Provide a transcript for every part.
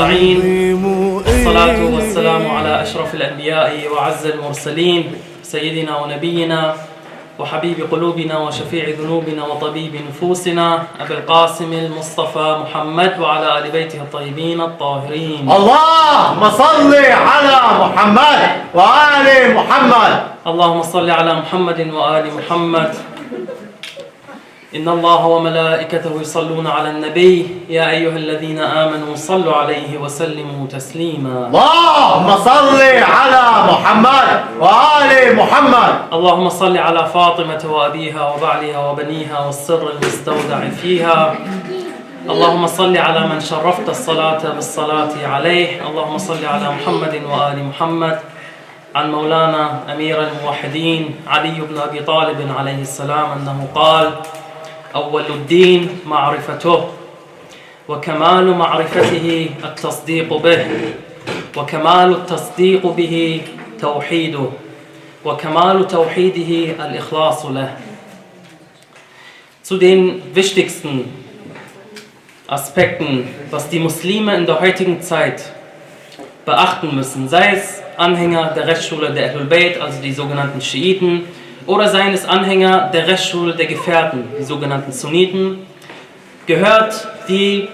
ونستعين والصلاة والسلام على أشرف الأنبياء وعز المرسلين سيدنا ونبينا وحبيب قلوبنا وشفيع ذنوبنا وطبيب نفوسنا أبي القاسم المصطفى محمد وعلى آل بيته الطيبين الطاهرين. اللهم صل على محمد وآل محمد. اللهم صل على محمد وآل محمد. إن الله وملائكته يصلون على النبي. يا أيها الذين آمنوا صلوا عليه وسلموا تسليما. اللهم صل على محمد وآل محمد. اللهم صل على فاطمة وأبيها وبعلها وبنيها والسر المستودع فيها. اللهم صل على من شرفت الصلاة بالصلاة عليه. اللهم صل على محمد وآل محمد. عن مولانا أمير الموحدين علي بن أبي طالب عليه السلام أنه قال أول الدين معرفته وكمال معرفته التصديق به وكمال التصديق به توحيده وكمال توحيده الإخلاص له Zu den wichtigsten Aspekten, was die Muslime in der heutigen Zeit beachten müssen, sei es Anhänger der Rechtsschule der Ahlul Bayt, also die sogenannten Schiiten, oder seien es Anhänger der Rechtsschule der Gefährten, die sogenannten Sunniten, gehört die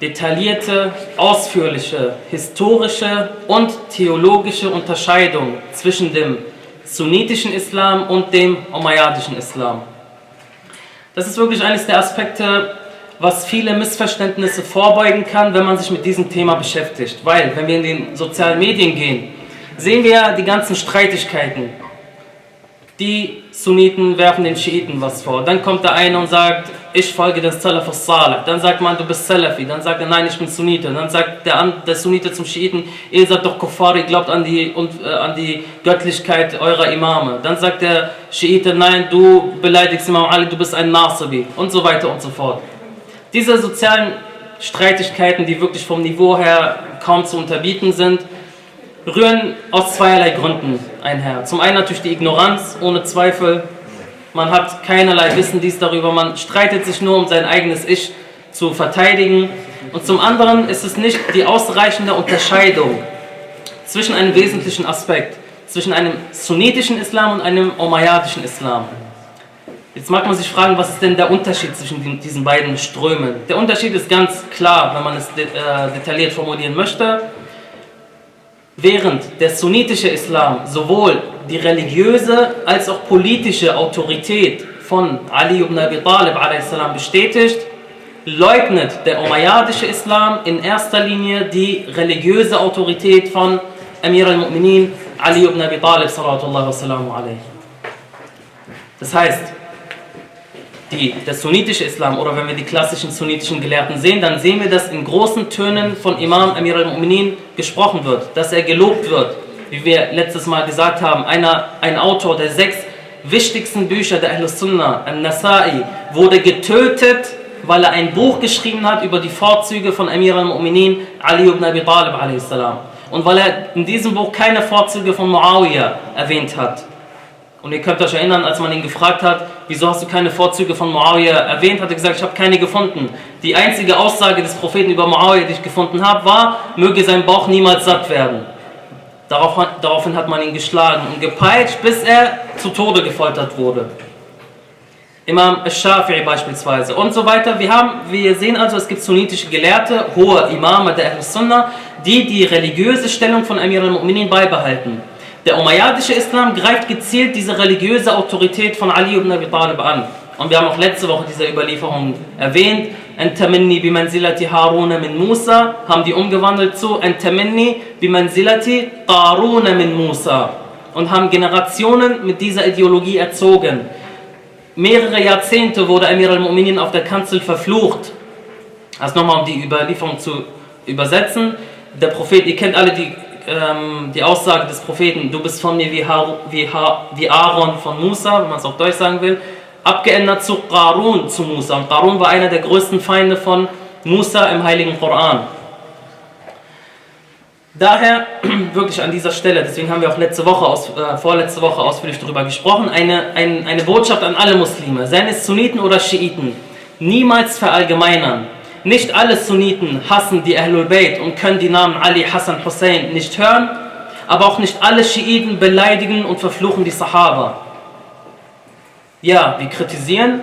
detaillierte, ausführliche, historische und theologische Unterscheidung zwischen dem sunnitischen Islam und dem umayyadischen Islam. Das ist wirklich eines der Aspekte, was viele Missverständnisse vorbeugen kann, wenn man sich mit diesem Thema beschäftigt. Weil, wenn wir in den sozialen Medien gehen, sehen wir die ganzen Streitigkeiten. Die Sunniten werfen den Schiiten was vor. Dann kommt der eine und sagt, ich folge den Salaf al-Salih. Dann sagt man, du bist Salafi. Dann sagt er, nein, ich bin Sunnite. Dann sagt der, der Sunnite zum Schiiten, ihr seid doch Kuffari, glaubt an die, und, äh, an die Göttlichkeit eurer Imame. Dann sagt der Schiite, nein, du beleidigst Imam Ali, du bist ein Nasibi. Und so weiter und so fort. Diese sozialen Streitigkeiten, die wirklich vom Niveau her kaum zu unterbieten sind, rühren aus zweierlei Gründen einher. Zum einen natürlich die Ignoranz, ohne Zweifel. Man hat keinerlei Wissen dies darüber, man streitet sich nur, um sein eigenes Ich zu verteidigen. Und zum anderen ist es nicht die ausreichende Unterscheidung zwischen einem wesentlichen Aspekt, zwischen einem sunnitischen Islam und einem umayyadischen Islam. Jetzt mag man sich fragen, was ist denn der Unterschied zwischen diesen beiden Strömen? Der Unterschied ist ganz klar, wenn man es detailliert formulieren möchte. Während der sunnitische Islam sowohl die religiöse als auch politische Autorität von Ali ibn Abi Talib bestätigt, leugnet der umayyadische Islam in erster Linie die religiöse Autorität von Amir al-Mu'minin Ali ibn Abi Talib. Das heißt, die, der sunnitische Islam oder wenn wir die klassischen sunnitischen Gelehrten sehen, dann sehen wir, dass in großen Tönen von Imam Amir al-Mu'minin gesprochen wird, dass er gelobt wird. Wie wir letztes Mal gesagt haben, einer, ein Autor der sechs wichtigsten Bücher der Ahlus Sunnah, al-Nasai, wurde getötet, weil er ein Buch geschrieben hat über die Vorzüge von Amir al-Mu'minin Ali ibn Abi Talib a.s. Und weil er in diesem Buch keine Vorzüge von Muawiyah erwähnt hat. Und ihr könnt euch erinnern, als man ihn gefragt hat, wieso hast du keine Vorzüge von Muawiyah erwähnt, hat er gesagt, ich habe keine gefunden. Die einzige Aussage des Propheten über Muawiyah, die ich gefunden habe, war, möge sein Bauch niemals satt werden. daraufhin hat man ihn geschlagen und gepeitscht, bis er zu Tode gefoltert wurde. Imam al-Shafi'i beispielsweise und so weiter. Wir, haben, wir sehen also, es gibt sunnitische Gelehrte, hohe Imame der Ahl-Sunnah, die die religiöse Stellung von Amir al-Mu'minin beibehalten. Der umayyadische Islam greift gezielt diese religiöse Autorität von Ali ibn Abi Talib an. Und wir haben auch letzte Woche diese Überlieferung erwähnt. Entaminni bimanzilati Haruna min Musa haben die umgewandelt zu Entaminni bimanzilati Qaruna min Musa und haben Generationen mit dieser Ideologie erzogen. Mehrere Jahrzehnte wurde Amir al-Mu'minin auf der Kanzel verflucht. Also nochmal um die Überlieferung zu übersetzen. Der Prophet, ihr kennt alle die ähm, die Aussage des Propheten, du bist von mir wie, Har wie, Har wie Aaron von Musa, wenn man es auf Deutsch sagen will, abgeändert zu Qarun zu Musa. Und Qarun war einer der größten Feinde von Musa im heiligen Koran. Daher wirklich an dieser Stelle, deswegen haben wir auch letzte Woche aus, äh, vorletzte Woche ausführlich darüber gesprochen, eine, ein, eine Botschaft an alle Muslime, seien es Sunniten oder Schiiten, niemals verallgemeinern. Nicht alle Sunniten hassen die Ahlul Bayt und können die Namen Ali, Hassan, Hussein nicht hören, aber auch nicht alle Schiiten beleidigen und verfluchen die Sahaba. Ja, wir kritisieren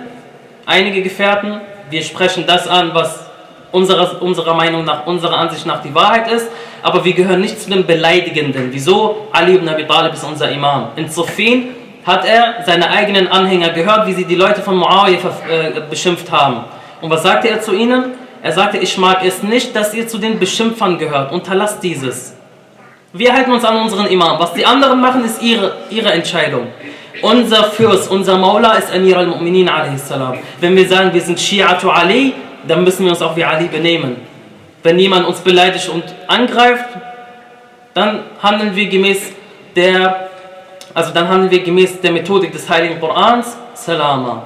einige Gefährten, wir sprechen das an, was unserer, unserer Meinung nach, unserer Ansicht nach die Wahrheit ist, aber wir gehören nicht zu den Beleidigenden. Wieso? Ali ibn Abi Talib ist unser Imam. In Sufin hat er seine eigenen Anhänger gehört, wie sie die Leute von Muawiyah äh, beschimpft haben. Und was sagte er zu ihnen? Er sagte, ich mag es nicht, dass ihr zu den Beschimpfern gehört. Unterlasst dieses. Wir halten uns an unseren Imam. Was die anderen machen, ist ihre, ihre Entscheidung. Unser Fürst, unser Maula ist Amir al-Mu'minin. Wenn wir sagen, wir sind Shi'atu Ali, dann müssen wir uns auch wie Ali benehmen. Wenn jemand uns beleidigt und angreift, dann handeln wir gemäß der, also dann handeln wir gemäß der Methodik des Heiligen Korans, Salama.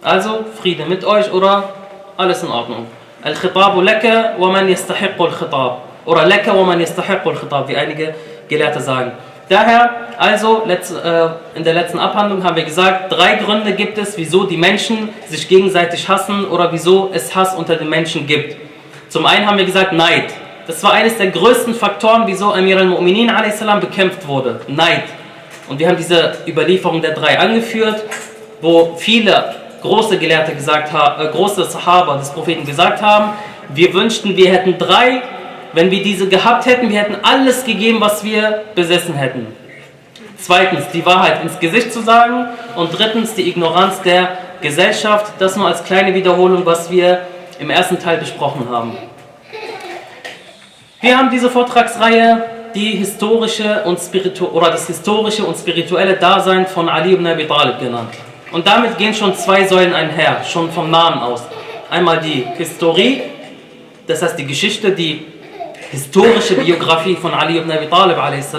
Also Friede mit euch oder alles in Ordnung. Al-Khitabu laka wa man yastahiqu al-Khitab. Oder laka wa man yastahiqu al-Khitab, wie einige Gelehrte sagen. Daher, also äh, in der letzten Abhandlung haben wir gesagt, drei Gründe gibt es, wieso die Menschen sich gegenseitig hassen oder wieso es Hass unter den Menschen gibt. Zum einen haben wir gesagt Neid. Das war eines der größten Faktoren, wieso Amir al-Mu'minin bekämpft wurde. Neid. Und wir haben diese Überlieferung der drei angeführt, wo viele große Gelehrte gesagt haben, äh, große Sahaba des Propheten gesagt haben, wir wünschten, wir hätten drei wenn wir diese gehabt hätten, wir hätten alles gegeben, was wir besessen hätten. Zweitens, die Wahrheit ins Gesicht zu sagen. Und drittens, die Ignoranz der Gesellschaft. Das nur als kleine Wiederholung, was wir im ersten Teil besprochen haben. Wir haben diese Vortragsreihe die historische und spiritu oder das historische und spirituelle Dasein von Ali ibn Abi Talib genannt. Und damit gehen schon zwei Säulen einher, schon vom Namen aus. Einmal die Historie, das heißt die Geschichte, die historische Biografie von Ali ibn Abi Talib a.s.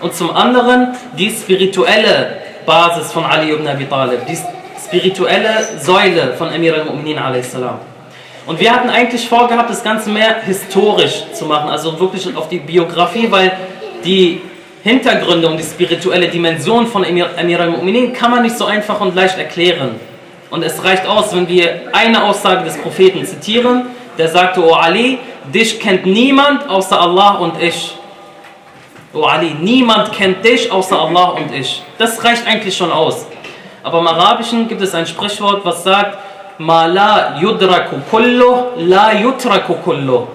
und zum anderen die spirituelle Basis von Ali ibn Abi Talib, die spirituelle Säule von Emir al-Mu'minin a.s. Und wir hatten eigentlich vorgehabt, das Ganze mehr historisch zu machen, also wirklich auf die Biografie, weil die Hintergründe und die spirituelle Dimension von Emir al-Mu'minin kann man nicht so einfach und leicht erklären. Und es reicht aus, wenn wir eine Aussage des Propheten zitieren, der sagte, O Ali, dich kennt niemand außer Allah und ich. O Ali, niemand kennt dich außer Allah und ich. Das reicht eigentlich schon aus. Aber im Arabischen gibt es ein Sprichwort, was sagt, Ma la yudraku kullu, la yutraku kullu.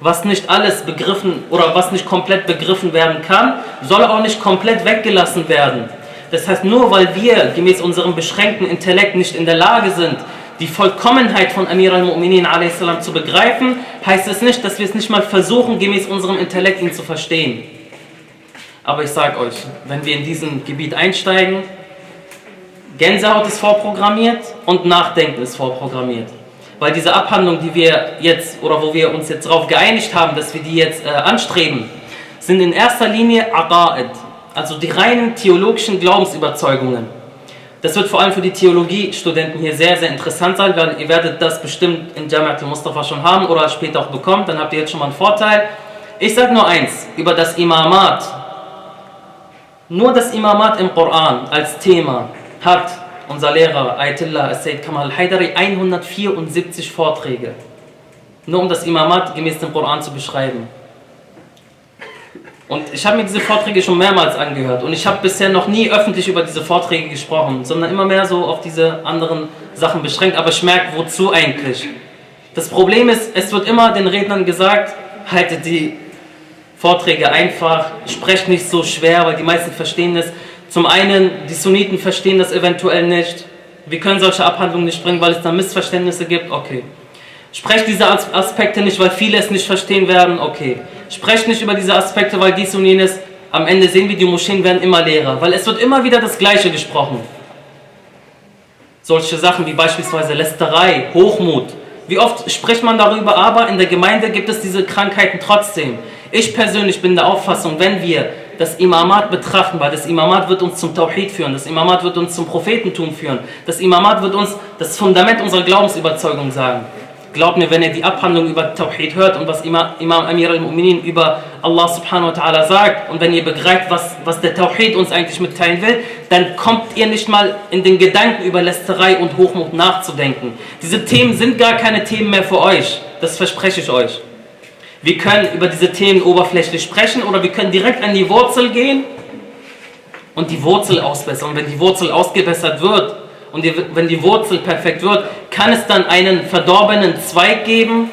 Was nicht alles begriffen oder was nicht komplett begriffen werden kann, soll auch nicht komplett weggelassen werden. Das heißt, nur weil wir gemäß unserem beschränkten Intellekt nicht in der Lage sind, die Vollkommenheit von Amir al-Mu'minin zu begreifen, heißt es nicht, dass wir es nicht mal versuchen, gemäß unserem Intellekt ihn zu verstehen. Aber ich sage euch, wenn wir in diesem Gebiet einsteigen, Gänsehaut ist vorprogrammiert und Nachdenken ist vorprogrammiert. Weil diese Abhandlung, die wir jetzt oder wo wir uns jetzt darauf geeinigt haben, dass wir die jetzt äh, anstreben, sind in erster Linie Aqa'id, also die reinen theologischen Glaubensüberzeugungen. Das wird vor allem für die Theologiestudenten hier sehr, sehr interessant sein, weil ihr werdet das bestimmt in Jamiat al-Mustafa schon haben oder später auch bekommen, dann habt ihr jetzt schon mal einen Vorteil. Ich sage nur eins über das Imamat. Nur das Imamat im Koran als Thema hat unser Lehrer Ayatollah Sayyid Kamal Haidari 174 Vorträge. Nur um das Imamat gemäß dem Koran zu beschreiben. Und ich habe mir diese Vorträge schon mehrmals angehört und ich habe bisher noch nie öffentlich über diese Vorträge gesprochen, sondern immer mehr so auf diese anderen Sachen beschränkt. Aber ich merke, wozu eigentlich? Das Problem ist, es wird immer den Rednern gesagt, haltet die Vorträge einfach, sprecht nicht so schwer, weil die meisten verstehen es. Zum einen, die Sunniten verstehen das eventuell nicht. Wir können solche Abhandlungen nicht bringen, weil es da Missverständnisse gibt. Okay. Sprecht diese Aspekte nicht, weil viele es nicht verstehen werden. Okay. Sprecht nicht über diese Aspekte, weil dies und jenes. Am Ende sehen wir, die Moscheen werden immer leerer, weil es wird immer wieder das Gleiche gesprochen. Solche Sachen wie beispielsweise Lästerei, Hochmut. Wie oft spricht man darüber, aber in der Gemeinde gibt es diese Krankheiten trotzdem. Ich persönlich bin der Auffassung, wenn wir das Imamat betrachten, weil das Imamat wird uns zum Tawhid führen, das Imamat wird uns zum Prophetentum führen, das Imamat wird uns das Fundament unserer Glaubensüberzeugung sagen Glaubt mir, wenn ihr die Abhandlung über Tawhid hört und was Imam, Amir al-Mu'minin über Allah subhanahu wa ta'ala sagt und wenn ihr begreift, was, was der Tawhid uns eigentlich mitteilen will, dann kommt ihr nicht mal in den Gedanken über Lästerei und Hochmut nachzudenken. Diese Themen sind gar keine Themen mehr für euch. Das verspreche ich euch. Wir können über diese Themen oberflächlich sprechen oder wir können direkt an die Wurzel gehen und die Wurzel ausbessern. Und wenn die Wurzel ausgebessert wird und die, wenn die Wurzel perfekt wird, kann es dann einen verdorbenen Zweig geben?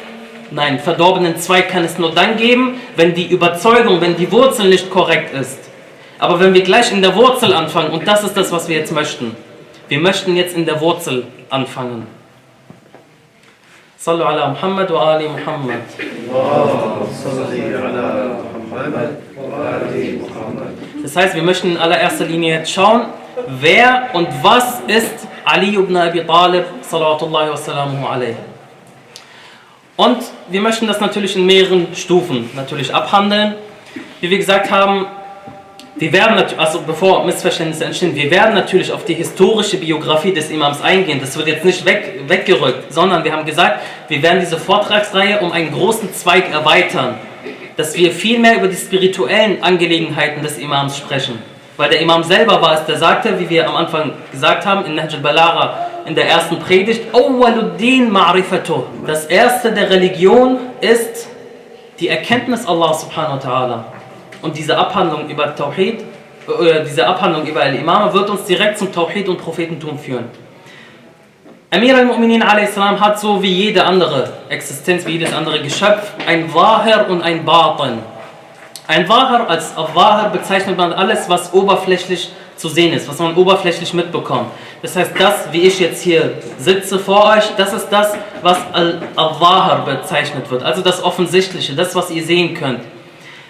Nein, verdorbenen Zweig kann es nur dann geben, wenn die Überzeugung, wenn die Wurzel nicht korrekt ist. Aber wenn wir gleich in der Wurzel anfangen, und das ist das, was wir jetzt möchten, wir möchten jetzt in der Wurzel anfangen. Ala Muhammad wa ali Muhammad. Das heißt, wir möchten in allererster Linie jetzt schauen, wer und was ist Ali ibn Abi Talib, salawatullahi wa salamuhu alayhi. Und wir möchten das natürlich in mehreren Stufen natürlich abhandeln. Wie wir gesagt haben, wir werden, also bevor Missverständnisse entstehen, wir werden natürlich auf die historische Biografie des Imams eingehen. Das wird jetzt nicht weg, weggerückt, sondern wir haben gesagt, wir werden diese Vortragsreihe um einen großen Zweig erweitern, dass wir viel mehr über die spirituellen Angelegenheiten des Imams sprechen. Weil der Imam selber war es, der sagte, wie wir am Anfang gesagt haben, in Nahj al-Balara, in der ersten Predigt, Awwaluddin ma'rifatu. Das erste der Religion ist die Erkenntnis Allah subhanahu wa ta'ala. Und diese Abhandlung über Tawhid, äh, diese Abhandlung über Al-Imam wird uns direkt zum Tawhid und Prophetentum führen. Amir al-Mu'minin hat so wie jede andere Existenz, wie jedes andere Geschöpf, ein Wahir und ein Batin. Ein Wahar als Wahar bezeichnet man alles, was oberflächlich zu sehen ist, was man oberflächlich mitbekommt. Das heißt, das, wie ich jetzt hier sitze vor euch, das ist das, was Al-Wahar bezeichnet wird. Also das Offensichtliche, das, was ihr sehen könnt.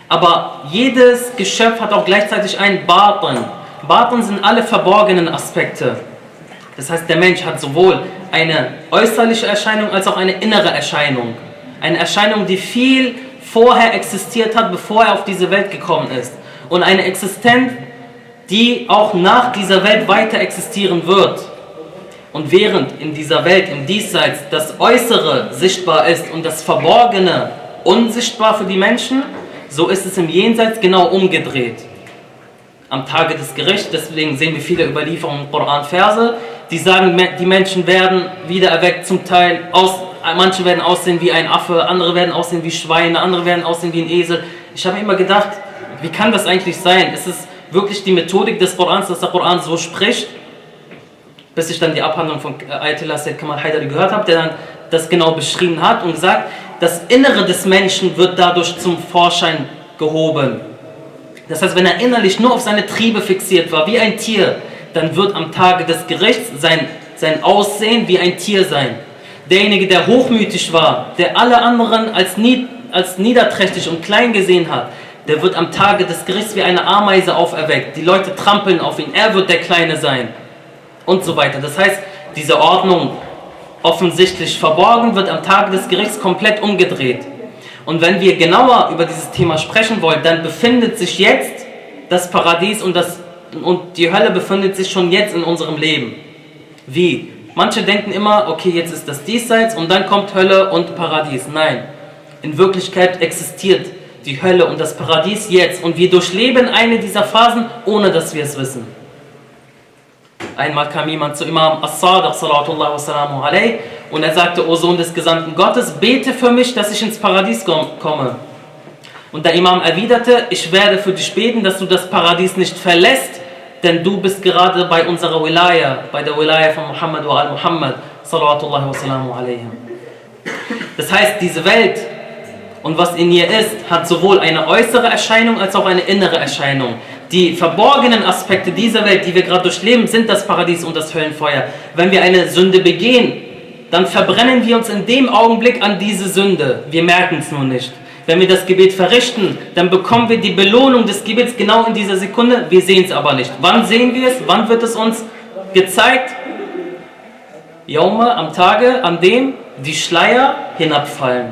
Aber jedes Geschöpf hat auch gleichzeitig einen Baten. Baten sind alle verborgenen Aspekte. Das heißt, der Mensch hat sowohl eine äußerliche Erscheinung als auch eine innere Erscheinung. Eine Erscheinung, die viel vorher existiert hat, bevor er auf diese Welt gekommen ist. Und eine Existenz, die auch nach dieser Welt weiter existieren wird. Und während in dieser Welt, im Diesseits, das Äußere sichtbar ist und das Verborgene unsichtbar für die Menschen, so ist es im Jenseits genau umgedreht. Am Tage des Gerichts, deswegen sehen wir viele Überlieferungen im Koran-Verse, die sagen, die Menschen werden wieder erweckt, zum Teil aus manche werden aussehen wie ein Affe, andere werden aussehen wie Schweine, andere werden aussehen wie ein Esel. Ich habe immer gedacht, wie kann das eigentlich sein? Ist es wirklich die Methodik des Korans, dass der Koran so spricht? Bis ich dann die Abhandlung von Ayatollah Sayyid Kamal Haidari gehört habe, der dann das genau beschrieben hat und gesagt, das Innere des Menschen wird dadurch zum Vorschein gehoben. Das heißt, wenn er innerlich nur auf seine Triebe fixiert war, wie ein Tier, dann wird am Tage des Gerichts sein, sein Aussehen wie ein Tier sein derjenige, der hochmütig war, der alle anderen als, nied, als niederträchtig und klein gesehen hat, der wird am Tage des Gerichts wie eine Ameise auferweckt. Die Leute trampeln auf ihn, er wird der Kleine sein und so weiter. Das heißt, diese Ordnung offensichtlich verborgen wird am Tage des Gerichts komplett umgedreht. Und wenn wir genauer über dieses Thema sprechen wollen, dann befindet sich jetzt das Paradies und, das, und die Hölle befindet sich schon jetzt in unserem Leben. Wie? Manche denken immer, okay, jetzt ist das Diesseits und dann kommt Hölle und Paradies. Nein, in Wirklichkeit existiert die Hölle und das Paradies jetzt und wir durchleben eine dieser Phasen, ohne dass wir es wissen. Einmal kam jemand zu Imam As-Sadiq und er sagte, O Sohn des Gesandten Gottes, bete für mich, dass ich ins Paradies komme. Und der Imam erwiderte, ich werde für dich beten, dass du das Paradies nicht verlässt, denn du bist gerade bei unserer Wilaya, bei der Wilaya von Muhammad wa al-Muhammad. Das heißt, diese Welt und was in ihr ist, hat sowohl eine äußere Erscheinung als auch eine innere Erscheinung. Die verborgenen Aspekte dieser Welt, die wir gerade durchleben, sind das Paradies und das Höllenfeuer. Wenn wir eine Sünde begehen, dann verbrennen wir uns in dem Augenblick an diese Sünde. Wir merken es nur nicht. Wenn wir das Gebet verrichten, dann bekommen wir die Belohnung des Gebets genau in dieser Sekunde. Wir sehen es aber nicht. Wann sehen wir es? Wann wird es uns gezeigt? Jaume, am Tage, an dem die Schleier hinabfallen.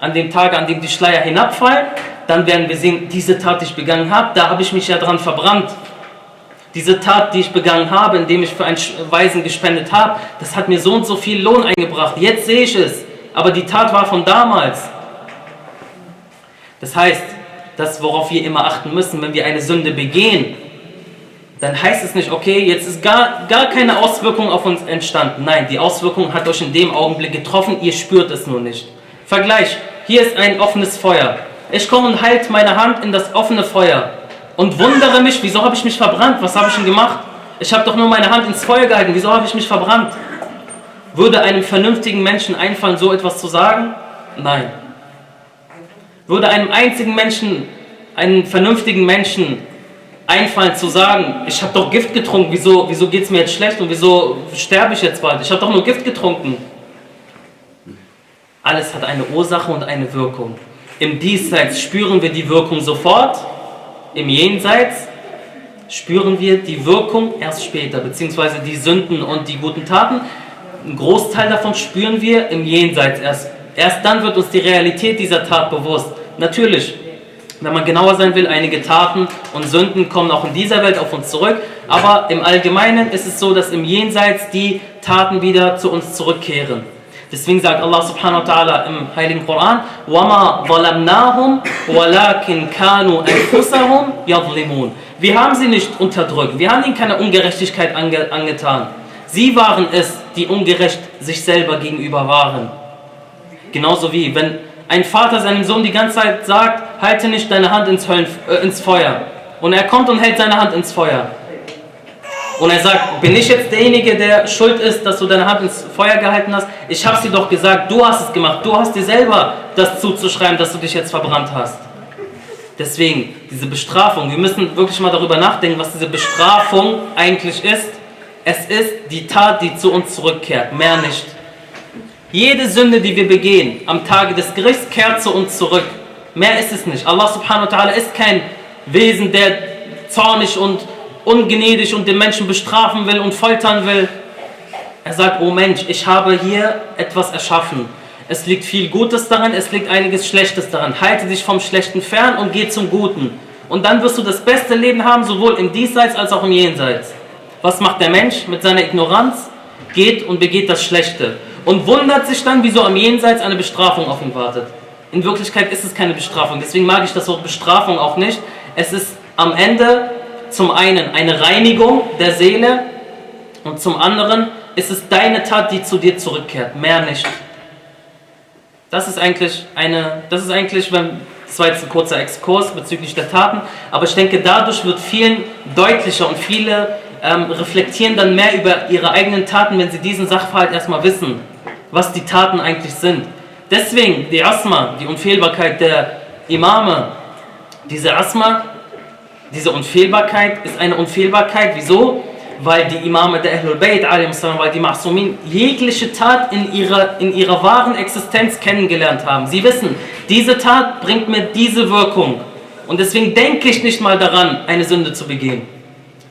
An dem Tage, an dem die Schleier hinabfallen, dann werden wir sehen, diese Tat, die ich begangen habe, da habe ich mich ja dran verbrannt. Diese Tat, die ich begangen habe, indem ich für einen Weisen gespendet habe, das hat mir so und so viel Lohn eingebracht. Jetzt sehe ich es. Aber die Tat war von damals. Das heißt, das, worauf wir immer achten müssen, wenn wir eine Sünde begehen, dann heißt es nicht, okay, jetzt ist gar, gar keine Auswirkung auf uns entstanden. Nein, die Auswirkung hat euch in dem Augenblick getroffen, ihr spürt es nur nicht. Vergleich, hier ist ein offenes Feuer. Ich komme und halte meine Hand in das offene Feuer und wundere mich, wieso habe ich mich verbrannt? Was habe ich denn gemacht? Ich habe doch nur meine Hand ins Feuer gehalten, wieso habe ich mich verbrannt? Würde einem vernünftigen Menschen einfallen, so etwas zu sagen? Nein. Würde einem einzigen Menschen, einem vernünftigen Menschen einfallen zu sagen, ich habe doch Gift getrunken, wieso, wieso geht es mir jetzt schlecht und wieso sterbe ich jetzt bald? Ich habe doch nur Gift getrunken. Alles hat eine Ursache und eine Wirkung. Im Diesseits spüren wir die Wirkung sofort, im Jenseits spüren wir die Wirkung erst später, beziehungsweise die Sünden und die guten Taten. Ein Großteil davon spüren wir im Jenseits erst. Erst dann wird uns die Realität dieser Tat bewusst. Natürlich, wenn man genauer sein will, einige Taten und Sünden kommen auch in dieser Welt auf uns zurück. Aber im Allgemeinen ist es so, dass im Jenseits die Taten wieder zu uns zurückkehren. Deswegen sagt Allah subhanahu wa ta'ala im Heiligen Koran, وَمَا ظَلَمْنَاهُمْ وَلَكِنْ كَانُوا أَنفُسَهُمْ يَظْلِمُونَ Wir haben sie nicht unterdrückt, wir haben ihnen keine Ungerechtigkeit ange angetan. Sie waren es, die ungerecht sich selber gegenüber waren. Genauso wie, wenn ein Vater seinem Sohn die ganze Zeit sagt, halte nicht deine Hand ins, Höllen, äh, ins Feuer. Und er kommt und hält seine Hand ins Feuer. Und er sagt, bin ich jetzt derjenige, der schuld ist, dass du deine Hand ins Feuer gehalten hast? Ich habe sie doch gesagt, du hast es gemacht. Du hast dir selber das zuzuschreiben, dass du dich jetzt verbrannt hast. Deswegen, diese Bestrafung, wir müssen wirklich mal darüber nachdenken, was diese Bestrafung eigentlich ist. Es ist die Tat, die zu uns zurückkehrt, mehr nicht. Jede Sünde, die wir begehen am Tage des Gerichts, kehrt zu uns zurück. Mehr ist es nicht. Allah subhanahu wa ta'ala ist kein Wesen, der zornig und ungnädig und den Menschen bestrafen will und foltern will. Er sagt, oh Mensch, ich habe hier etwas erschaffen. Es liegt viel Gutes daran, es liegt einiges Schlechtes daran. Halte dich vom Schlechten fern und geh zum Guten. Und dann wirst du das beste Leben haben, sowohl im Diesseits als auch im Jenseits. Was macht der Mensch mit seiner Ignoranz? Geht und begeht das Schlechte und wundert sich dann, wieso am Jenseits eine Bestrafung auf ihn wartet. In Wirklichkeit ist es keine Bestrafung, deswegen mag ich das Wort Bestrafung auch nicht. Es ist am Ende zum einen eine Reinigung der Seele und zum anderen ist es deine Tat, die zu dir zurückkehrt, mehr nicht. Das ist eigentlich eine, das ist eigentlich, wenn, das war jetzt ein kurzer Exkurs bezüglich der Taten, aber ich denke, dadurch wird vielen deutlicher und viele ähm, reflektieren dann mehr über ihre eigenen Taten, wenn sie diesen Sachverhalt erstmal wissen was die Taten eigentlich sind. Deswegen die Asma, die Unfehlbarkeit der Imame, diese Asma, diese Unfehlbarkeit ist eine Unfehlbarkeit. Wieso? Weil die Imame der Ahlul Bayt, weil die Mahsumin jegliche Tat in ihrer, in ihrer wahren Existenz kennengelernt haben. Sie wissen, diese Tat bringt mir diese Wirkung. Und deswegen denke ich nicht mal daran, eine Sünde zu begehen.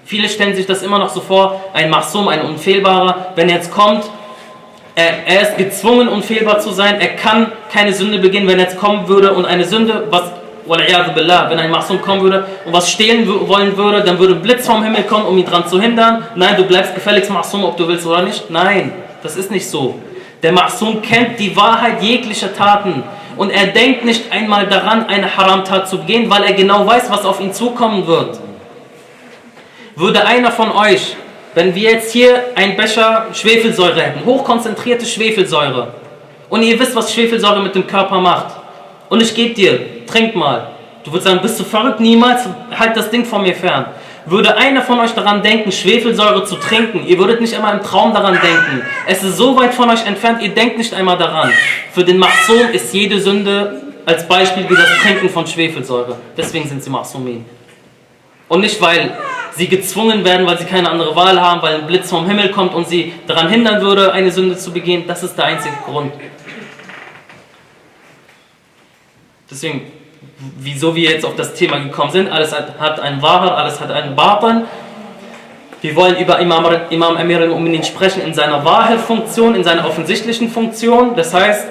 Viele stellen sich das immer noch so vor, ein Mahsum, ein Unfehlbarer, wenn er jetzt kommt er, er, ist gezwungen, unfehlbar zu sein. Er kann keine Sünde begehen, wenn er jetzt kommen würde und eine Sünde, was, wenn ein Masum kommen würde und was stehlen wollen würde, dann würde ein Blitz vom Himmel kommen, um ihn daran zu hindern. Nein, du bleibst gefälligst Masum, ob du willst oder nicht. Nein, das ist nicht so. Der Masum kennt die Wahrheit jeglicher Taten und er denkt nicht einmal daran, eine Haramtat zu begehen, weil er genau weiß, was auf ihn zukommen wird. Würde einer von euch wenn wir jetzt hier einen Becher Schwefelsäure hätten, hochkonzentrierte Schwefelsäure, und ihr wisst, was Schwefelsäure mit dem Körper macht, und ich gebe dir, trink mal. Du würdest sagen, bist du verrückt? Niemals, halt das Ding von mir fern. Würde einer von euch daran denken, Schwefelsäure zu trinken, ihr würdet nicht einmal im Traum daran denken. Es ist so weit von euch entfernt, ihr denkt nicht einmal daran. Für den Machsum ist jede Sünde als Beispiel wie das Trinken von Schwefelsäure. Deswegen sind sie Machsumin. Und nicht, weil sie gezwungen werden, weil sie keine andere Wahl haben, weil ein Blitz vom Himmel kommt und sie daran hindern würde, eine Sünde zu begehen. Das ist der einzige Grund. Deswegen, wieso wir jetzt auf das Thema gekommen sind, alles hat einen Wahrheit, alles hat einen Batan. Wir wollen über Imam, Imam Amir al-Mu'minin sprechen in seiner Wahrheitsfunktion, in seiner offensichtlichen Funktion. Das heißt,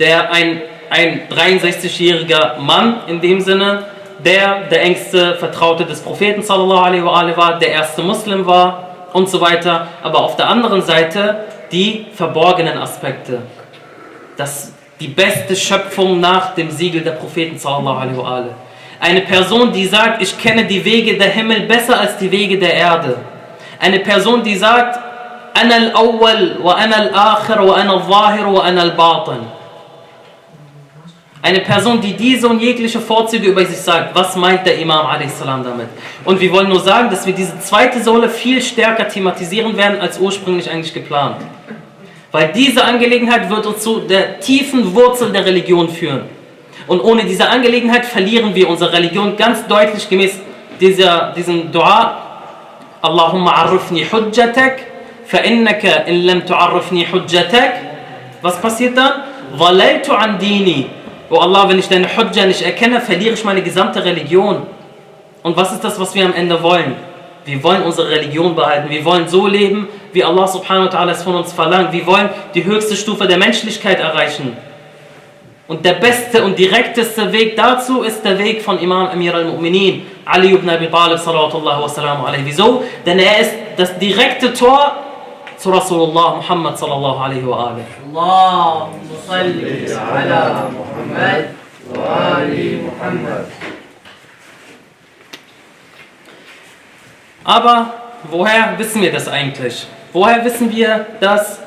der ein, ein 63-jähriger Mann in dem Sinne, der der engste Vertraute des Propheten sallallahu alaihi wa war, der erste Muslim war und so weiter. Aber auf der anderen Seite die verborgenen Aspekte. Das die beste Schöpfung nach dem Siegel der Propheten sallallahu alaihi wa alaihi. Eine Person, die sagt, ich kenne die Wege der Himmel besser als die Wege der Erde. Eine Person, die sagt, أنا الأول وأنا الآخر وأنا الظاهر وأنا الباطن. Eine Person, die diese und jegliche Vorzüge über sich sagt, was meint der Imam a.s. damit? Und wir wollen nur sagen, dass wir diese zweite Säule viel stärker thematisieren werden, als ursprünglich eigentlich geplant. Weil diese Angelegenheit wird uns zu der tiefen Wurzel der Religion führen. Und ohne diese Angelegenheit verlieren wir unsere Religion ganz deutlich gemäß dieser, diesem Dua. Allahumma arrufni hujjatak, fa innaka in lam tu'arrifni hujjatak. Was passiert dann? Walaltu an dini. Oh Allah, wenn ich deine Hujja nicht erkenne, verliere ich meine gesamte Religion. Und was ist das, was wir am Ende wollen? wir wollen unsere Religion behalten, wir wollen so leben, wie Allah subhanahu wa ta'ala es von uns verlangt, wir wollen die höchste Stufe der Menschlichkeit erreichen. Und der beste und direkteste Weg dazu ist der Weg von Imam Amir al-Mu'minin, Ali ibn Abi Talib, sallallahu wasallam alaihi. Wieso? Denn er ist das direkte Tor zu Rasulullah Muhammad, sallallahu alaihi wa alihi. Allah, salli ala Muhammad wa ali Muhammad. Aber woher wissen wir das eigentlich? Woher wissen wir, dass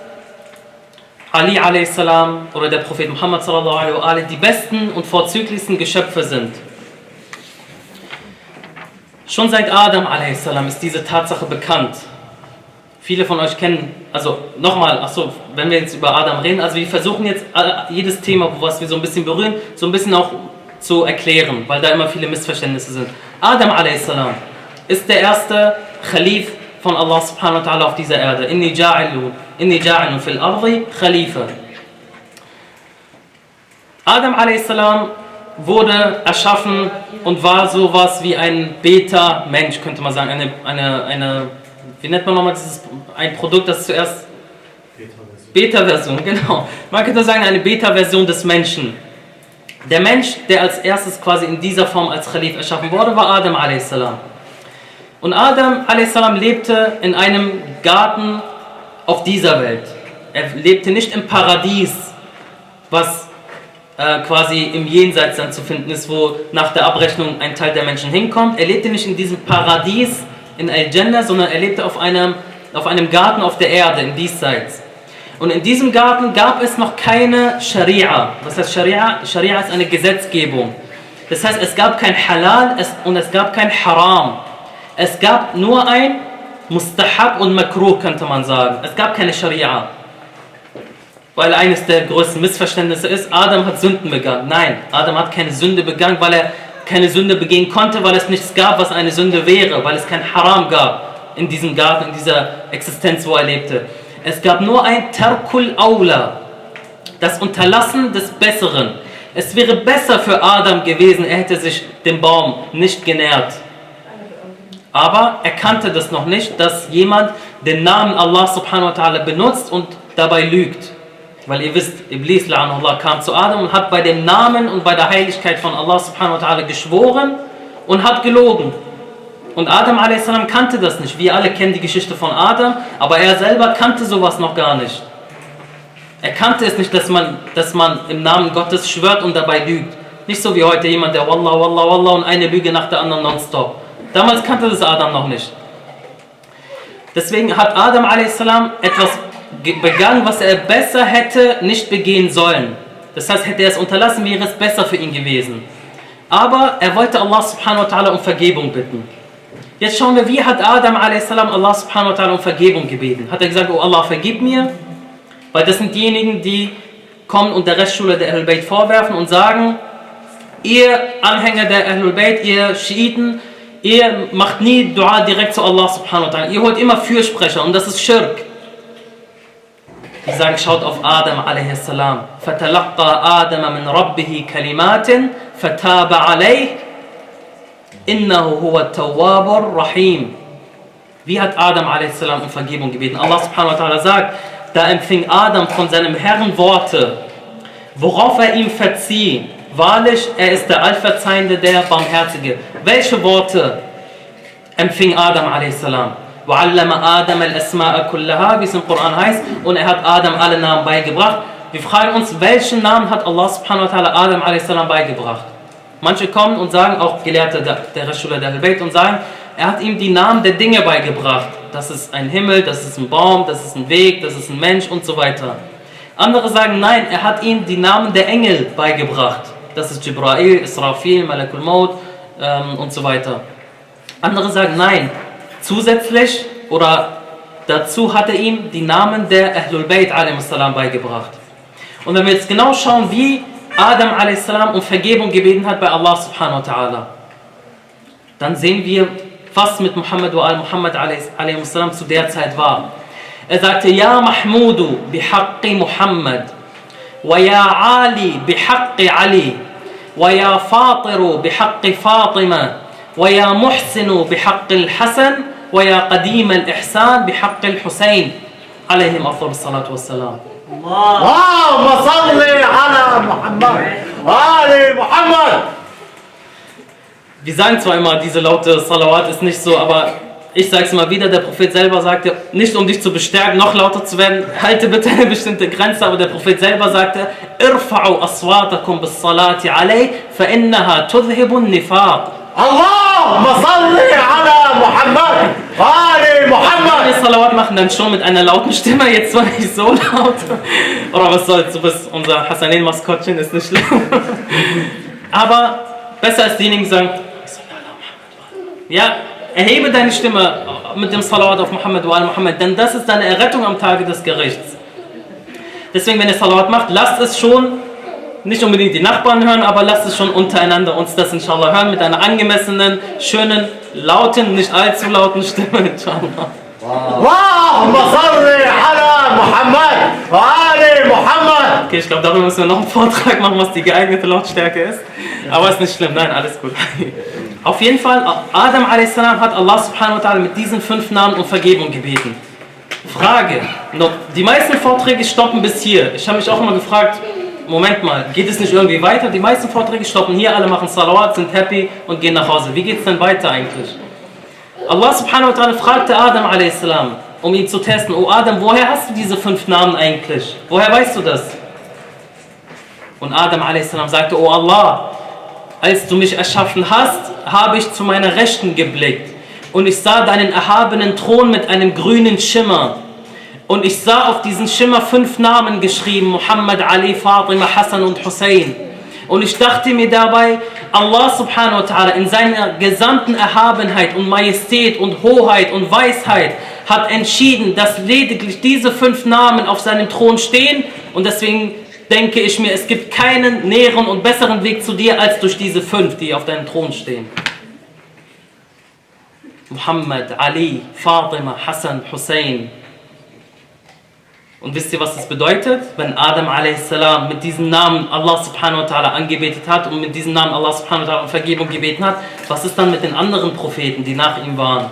Ali a.s. oder der Prophet Muhammad sallallahu alaihi die besten und vorzüglichsten Geschöpfe sind? Schon seit Adam a.s. ist diese Tatsache bekannt. Viele von euch kennen, also nochmal, achso, wenn wir jetzt über Adam reden, also wir versuchen jetzt äh, jedes Thema, was wir so ein bisschen berühren, so ein bisschen auch zu erklären, weil da immer viele Missverständnisse sind. Adam a.s. ist der erste Khalif von Allah subhanahu wa ta'ala auf dieser Erde. Inni ja'ilun, inni ja'ilun fil ardi Khalifa. Adam a.s. wurde erschaffen und war sowas wie ein Beta-Mensch, könnte man sagen. Eine, eine, eine, wie nennt man nochmal dieses, ein Produkt, das zuerst Beta-Version, genau. Man könnte sagen, eine Beta-Version des Menschen. Der Mensch, der als erstes quasi in dieser Form als Khalif erschaffen wurde, war Adam a.s. Und Adam a.s. lebte in einem Garten auf dieser Welt. Er lebte nicht im Paradies, was äh, quasi im Jenseits dann zu finden ist, wo nach der Abrechnung ein Teil der Menschen hinkommt. Er lebte nicht in diesem Paradies in Al-Jannah, sondern er lebte auf einem, auf einem Garten auf der Erde, im Diesseits. Und in diesem Garten gab es noch keine Scharia. Was heißt Scharia? Scharia ist eine Gesetzgebung. Das heißt, es gab kein Halal und es gab kein Haram. Es gab nur ein Mustahab und Makruh, könnte man sagen. Es gab keine Scharia. Weil eines der größten Missverständnisse ist, Adam hat Sünden begangen. Nein, Adam hat keine Sünde begangen, weil er keine Sünde begehen konnte, weil es nichts gab, was eine Sünde wäre, weil es kein Haram gab in diesem Garten, in dieser Existenz, wo er lebte. Es gab nur ein Tarkul Aula, das Unterlassen des Besseren. Es wäre besser für Adam gewesen, er hätte sich dem Baum nicht genährt. Aber er kannte das noch nicht, dass jemand den Namen Allah subhanahu wa ta'ala benutzt und dabei lügt. Weil ihr wisst, Iblis la'anullah kam zu Adam und hat bei dem Namen und bei der Heiligkeit von Allah subhanahu wa ta'ala geschworen und hat gelogen. Und Adam a.s. kannte das nicht. Wir alle kennen die Geschichte von Adam, aber er selber kannte sowas noch gar nicht. Er kannte es nicht, dass man, dass man im Namen Gottes schwört und dabei lügt. Nicht so wie heute jemand, der Wallah, Wallah, Wallah und eine Lüge nach der anderen nonstop. Damals kannte das Adam noch nicht. Deswegen hat Adam a.s. etwas begangen, was er besser hätte nicht begehen sollen. Das heißt, hätte er es unterlassen, wäre es besser für ihn gewesen. Aber er wollte Allah subhanahu wa ta'ala um Vergebung bitten. Jetzt schauen wir, wie hat Adam a.s. Allah subhanahu wa ta'ala um Vergebung gebeten? Hat er gesagt, oh Allah, vergib mir? Weil das sind diejenigen, die kommen und der Restschule der Ahlul Bayt vorwerfen und sagen, ihr Anhänger der Ahlul Bayt, ihr Schiiten, Ihr macht nie Dua direkt zu Allah subhanahu wa ta'ala. Ihr holt immer Fürsprecher und das ist Schirk. Die sagen, schaut auf Adam a.s. فَتَلَقَّى آدَمَ مِنْ رَبِّهِ كَلِمَاتٍ فَتَابَ عَلَيْهِ إِنَّهُ هُوَ التَّوَّابُ الرَّحِيمُ Wie hat Adam a.s. um Vergebung gebeten? Allah subhanahu wa ta'ala sagt, da empfing Adam von seinem Herrn Worte, worauf er ihm verzieh. Wahrlich, er ist der Allverzeihende, der Barmherzige. Welche Worte empfing Adam a.s.? وَعَلَّمَ آدَمَ الْأَسْمَاءَ كُلَّهَا, wie es im Koran heißt, und er hat Adam alle Namen beigebracht. Wir fragen uns, welchen Namen hat Allah subhanahu wa ta'ala Adam a.s. beigebracht? Manche kommen und sagen, auch Gelehrte der, der Rashula der Al-Bayt und sagen, er hat ihm die Namen der Dinge beigebracht. Das ist ein Himmel, das ist ein Baum, das ist ein Weg, das ist ein Mensch und so weiter. Andere sagen, nein, er hat ihm die Namen der Engel beigebracht. Das ist Jibrail, Israfil, Malakul Maut ähm, und so weiter. Andere sagen, nein, zusätzlich oder dazu hat er ihm die Namen der Ahlul Bayt beigebracht. Und wenn wir jetzt genau schauen, wie Adam um Vergebung gebeten hat bei Allah subhanahu wa ta'ala, dann sehen wir, was mit Muhammad wa al-Muhammad zu der Zeit war. Er sagte, Ja Mahmudu bihaqqi Muhammad, wa ya Ali bihaqqi Ali, ويا فاطر بحق فاطمة ويا محسن بحق الحسن ويا قديم الإحسان بحق الحسين. عليهم أفضل الصلاة والسلام. اللهم صل على محمد. وعلى محمد. Wir sagen zwar immer, diese laute Salawat ist nicht so, aber ich sage es mal wieder, der Prophet selber sagte, nicht um dich zu bestärken, noch lauter zu werden, halte bitte eine bestimmte Grenze, aber der Prophet selber sagte, irfa'u aswatakum bis salati alay, fa'innaha tudhibun nifaq. Allahumma salli ala Muhammad, ali Muhammad. Die Salawat machen dann schon mit einer lauten Stimme, jetzt war nicht so laut. Oder was soll's, du bist unser Hassanin-Maskottchen, ist nicht schlimm. Aber besser als diejenigen, sagen, ja, erhebe deine Stimme mit dem Salawat auf Muhammad wa al Muhammad, denn das ist deine Errettung am Tage des Gerichts. Deswegen, wenn ihr Salawat macht, lasst es schon, nicht unbedingt die Nachbarn hören, aber lasst es schon untereinander uns das inshallah hören mit einer angemessenen, schönen, lauten, nicht allzu lauten Stimme, inshallah. اللهم صل على محمد وآل محمد Okay, ich glaube, darüber müssen wir noch einen Vortrag machen, was die geeignete Lautstärke ist. Aber ist nicht schlimm, nein, alles gut. Auf jeden Fall, Adam a.s. hat Allah subhanahu wa ta'ala mit diesen fünf Namen um Vergebung gebeten. Frage, die meisten Vorträge stoppen bis hier. Ich habe mich auch immer gefragt, Moment mal, geht es nicht irgendwie weiter? Die meisten Vorträge stoppen hier, alle machen Salawat, sind happy und gehen nach Hause. Wie geht es denn weiter eigentlich? Allah subhanahu wa ta'ala fragte Adam a.s., um ihn zu testen, oh Adam, woher hast du diese fünf Namen eigentlich? Woher weißt du das? Und Adam a.s. sagte, oh Allah, als du mich erschaffen hast, habe ich zu meiner Rechten geblickt und ich sah deinen erhabenen Thron mit einem grünen Schimmer. Und ich sah auf diesen Schimmer fünf Namen geschrieben, Muhammad, Ali, Fatima, Hassan und Hussein. Und ich dachte mir dabei, Allah subhanahu wa ta'ala in seiner gesamten Erhabenheit und Majestät und Hoheit und Weisheit hat entschieden, dass lediglich diese fünf Namen auf seinem Thron stehen und deswegen denke ich mir, es gibt keinen näheren und besseren Weg zu dir als durch diese fünf, die auf deinem Thron stehen. Muhammad, Ali, Fatima, Hassan, Hussein. Und wisst ihr, was das bedeutet? Wenn Adam a.s. mit diesem Namen Allah subhanahu wa ta'ala angebetet hat und mit diesem Namen Allah subhanahu wa ta'ala um Vergebung gebeten hat, was ist dann mit den anderen Propheten, die nach ihm waren?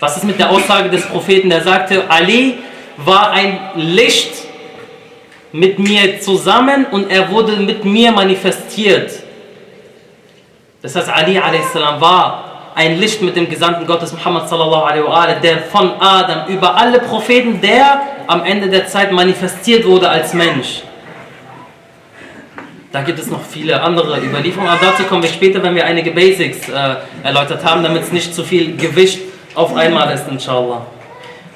Was ist mit der Aussage des Propheten, der sagte, Ali war ein Licht mit mir zusammen und er wurde mit mir manifestiert. Das heißt, Ali a.s. war ein Licht mit dem Gesandten Gottes Muhammad sallallahu alaihi der von Adam über alle Propheten, der am Ende der Zeit manifestiert wurde als Mensch. Da gibt es noch viele andere Überlieferungen, aber dazu kommen wir später, wenn wir einige Basics äh, erläutert haben, damit es nicht zu viel Gewicht auf einmal ist, inshallah.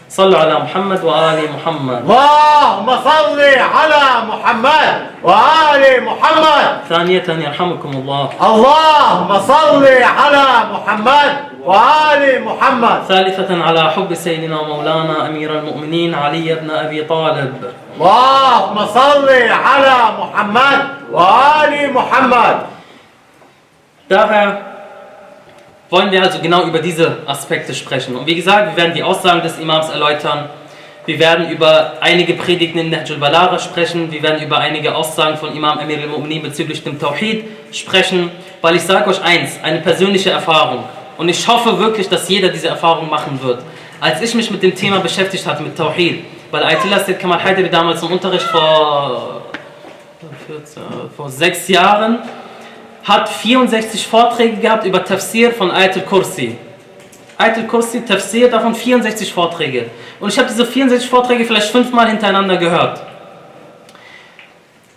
صلوا على محمد وآل محمد. اللهم صل على محمد وآل محمد. ثانية يرحمكم الله. اللهم صل على محمد وآل محمد. ثالثة على حب سيدنا ومولانا أمير المؤمنين علي بن أبي طالب. اللهم صل على محمد وآل محمد. Daher wollen wir also genau über diese Aspekte sprechen. Und wie gesagt, wir werden die Aussagen des Imams erläutern. Wir werden über einige Predigten in Nahjul Balara sprechen. Wir werden über einige Aussagen von Imam Amir al-Mu'minin bezüglich dem Tawhid sprechen. Weil ich sage euch eins, eine persönliche Erfahrung. Und ich hoffe wirklich, dass jeder diese Erfahrung machen wird. Als ich mich mit dem Thema beschäftigt hatte, mit Tawhid, weil Ayatollah Sayyid Kamal Haidari damals im Unterricht vor, 14, vor sechs Jahren hat 64 Vorträge gehabt über Tafsir von Ayat al-Kursi. Ayat al-Kursi, Tafsir, davon 64 Vorträge. Und ich habe diese 64 Vorträge vielleicht fünfmal hintereinander gehört.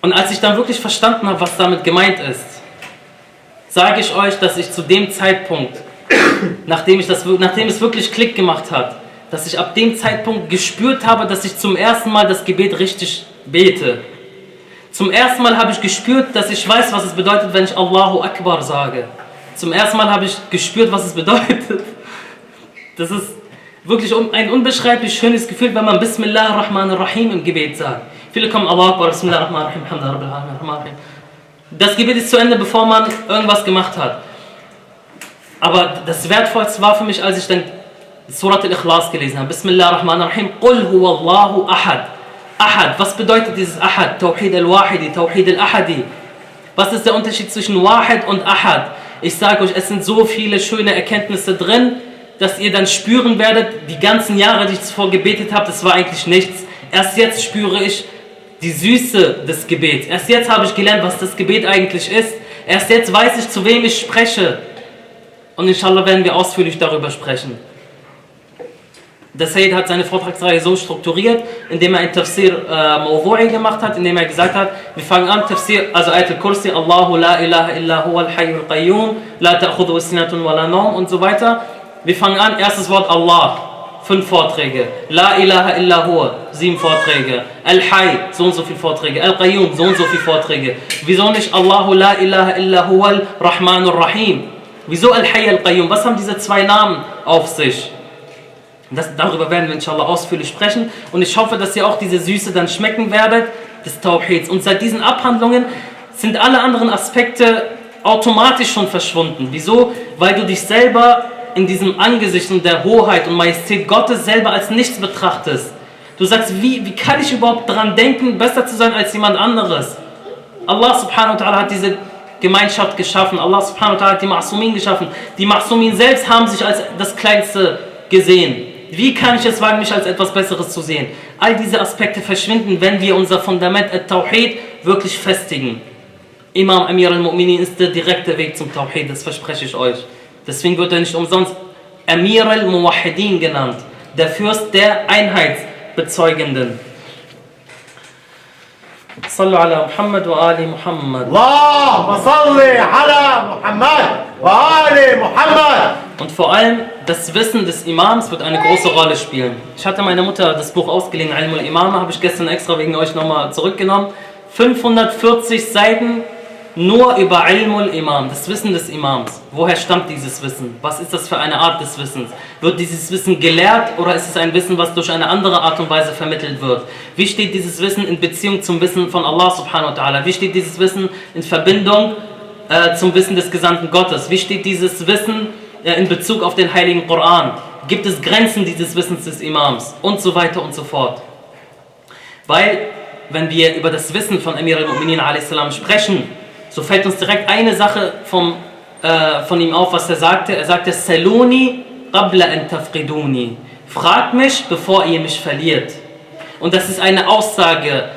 Und als ich dann wirklich verstanden habe, was damit gemeint ist, sage ich euch, dass ich zu dem Zeitpunkt, nachdem, ich das, nachdem es wirklich Klick gemacht hat, dass ich ab dem Zeitpunkt gespürt habe, dass ich zum ersten Mal das Gebet richtig bete. Zum ersten Mal habe ich gespürt, dass ich weiß, was es bedeutet, wenn ich Allahu Akbar sage. Zum ersten Mal habe ich gespürt, was es bedeutet. Das ist wirklich ein unbeschreiblich schönes Gefühl, wenn man Bismillah ar-Rahman ar-Rahim im Gebet sagt. Viele kommen Allah Akbar, Bismillah ar-Rahman ar-Rahim, Alhamdulillah, Das Gebet ist zu Ende, bevor man irgendwas gemacht hat. Aber das Wertvollste war für mich, als ich dann Surat al-Ikhlas gelesen habe. Bismillah ar-Rahman ar-Rahim, Qul huwa Allahu ahad. Ahad, was bedeutet dieses Ahad? Tawhid al-Wahidi, Tawhid al-Ahadi. Was ist der Unterschied zwischen Wahid und Ahad? Ich sage euch, es sind so viele schöne Erkenntnisse drin, dass ihr dann spüren werdet, die ganzen Jahre, die ich zuvor gebetet habe, das war eigentlich nichts. Erst jetzt spüre ich die Süße des Gebets. Erst jetzt habe ich gelernt, was das Gebet eigentlich ist. Erst jetzt weiß ich, zu wem ich spreche. Und inshallah werden wir ausführlich darüber sprechen. Der Sayyid hat seine Vortragsreihe so strukturiert, indem er ein Tafsir äh, gemacht hat, indem er gesagt hat, wir fangen an, Tafsir, also Ayat al-Kursi, Allahu la ilaha illa huwa al-hayyul qayyum, la ta'khudhu sinatun wa la nawm und so weiter. Wir fangen an, erstes Wort Allah, fünf Vorträge. La ilaha illa huwa, sieben Vorträge. Al-Hay, so und so viele Vorträge. Al-Qayyum, so und so viele Vorträge. Wieso nicht Allahu la ilaha illa huwa al-Rahmanur Rahim? Wieso Al-Hay al-Qayyum? Was haben diese zwei Namen auf sich? Das, darüber werden wir inshallah ausführlich sprechen. Und ich hoffe, dass ihr auch diese Süße dann schmecken werdet, des Tauhids. Und seit diesen Abhandlungen sind alle anderen Aspekte automatisch schon verschwunden. Wieso? Weil du dich selber in diesem Angesicht und der Hoheit und Majestät Gottes selber als nichts betrachtest. Du sagst, wie, wie kann ich überhaupt daran denken, besser zu sein als jemand anderes? Allah subhanahu wa ta'ala hat diese Gemeinschaft geschaffen. Allah subhanahu wa ta'ala hat die Ma'sumin geschaffen. Die Ma'sumin selbst haben sich als das Kleinste gesehen. Wie kann ich es wagen, mich als etwas Besseres zu sehen? All diese Aspekte verschwinden, wenn wir unser Fundament At-Tawhid wirklich festigen. Imam Amir al-Mu'minin ist der direkte Weg zum Tawhid, das verspreche ich euch. Deswegen wird er nicht umsonst Amir al-Muwahidin genannt, der Fürst der Einheitsbezeugenden. صلوا على محمد وآل محمد اللهم صل على محمد وآل محمد und vor allem das Wissen des Imams wird eine große Rolle spielen. Ich hatte meiner Mutter das Buch ausgeliehen, Ilm al-Imama, habe ich gestern extra wegen euch nochmal zurückgenommen. 540 Seiten nur über Ilmul Imam, das Wissen des Imams. Woher stammt dieses Wissen? Was ist das für eine Art des Wissens? Wird dieses Wissen gelehrt oder ist es ein Wissen, was durch eine andere Art und Weise vermittelt wird? Wie steht dieses Wissen in Beziehung zum Wissen von Allah subhanahu wa ta'ala? Wie steht dieses Wissen in Verbindung äh, zum Wissen des Gesandten Gottes? Wie steht dieses Wissen in Bezug auf den heiligen Koran? Gibt es Grenzen dieses Wissens des Imams? Und so weiter und so fort. Weil, wenn wir über das Wissen von Emir al-Mu'minin a.s. sprechen, so fällt uns direkt eine Sache vom, äh, von ihm auf, was er sagte. Er sagte, Saluni qabla an tafriduni. Fragt mich, bevor ihr mich verliert. Und das ist eine Aussage,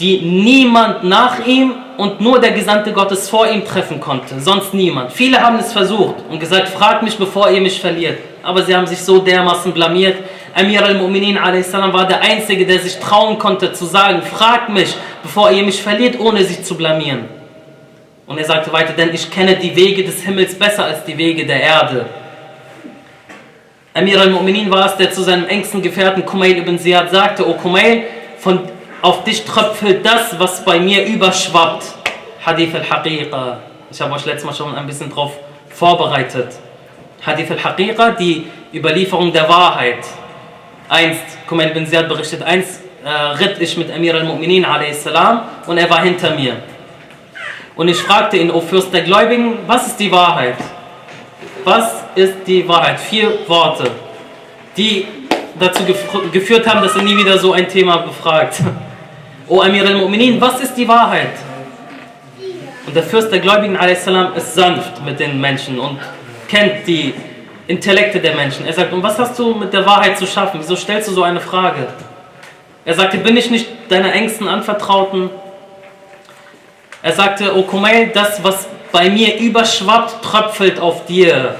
die niemand nach ihm und nur der Gesandte Gottes vor ihm treffen konnte. Sonst niemand. Viele haben es versucht und gesagt, fragt mich, bevor ihr mich verliert. Aber sie haben sich so dermaßen blamiert. Amir al-Mu'minin war der Einzige, der sich trauen konnte zu sagen, fragt mich, bevor ihr mich verliert, ohne sich zu blamieren. Und er sagte weiter, denn ich kenne die Wege des Himmels besser als die Wege der Erde. Amir al-Mu'minin war es, der zu seinem engsten Gefährten Kumail ibn Ziyad sagte, O Kumail, von, auf dich tröpfelt das, was bei mir überschwappt. Hadith al-Haqiqa. Ich habe euch letztes Mal schon ein bisschen darauf vorbereitet. Hadith al-Haqiqa, die Überlieferung der Wahrheit. Einst, Kumail ibn Ziyad berichtet, einst äh, ritt ich mit Amir al-Mu'minin und er war hinter mir. Und ich fragte ihn, O Fürst der Gläubigen, was ist die Wahrheit? Was ist die Wahrheit? Vier Worte, die dazu geführt haben, dass er nie wieder so ein Thema befragt. O Amir al-Mu'minin, was ist die Wahrheit? Und der Fürst der Gläubigen a.s. ist sanft mit den Menschen und kennt die Intellekte der Menschen. Er sagt, und was hast du mit der Wahrheit zu schaffen? Wieso stellst du so eine Frage? Er sagte, bin ich nicht deiner engsten Anvertrauten? Er sagte, O Kumail, das, was bei mir überschwappt, tröpfelt auf dir.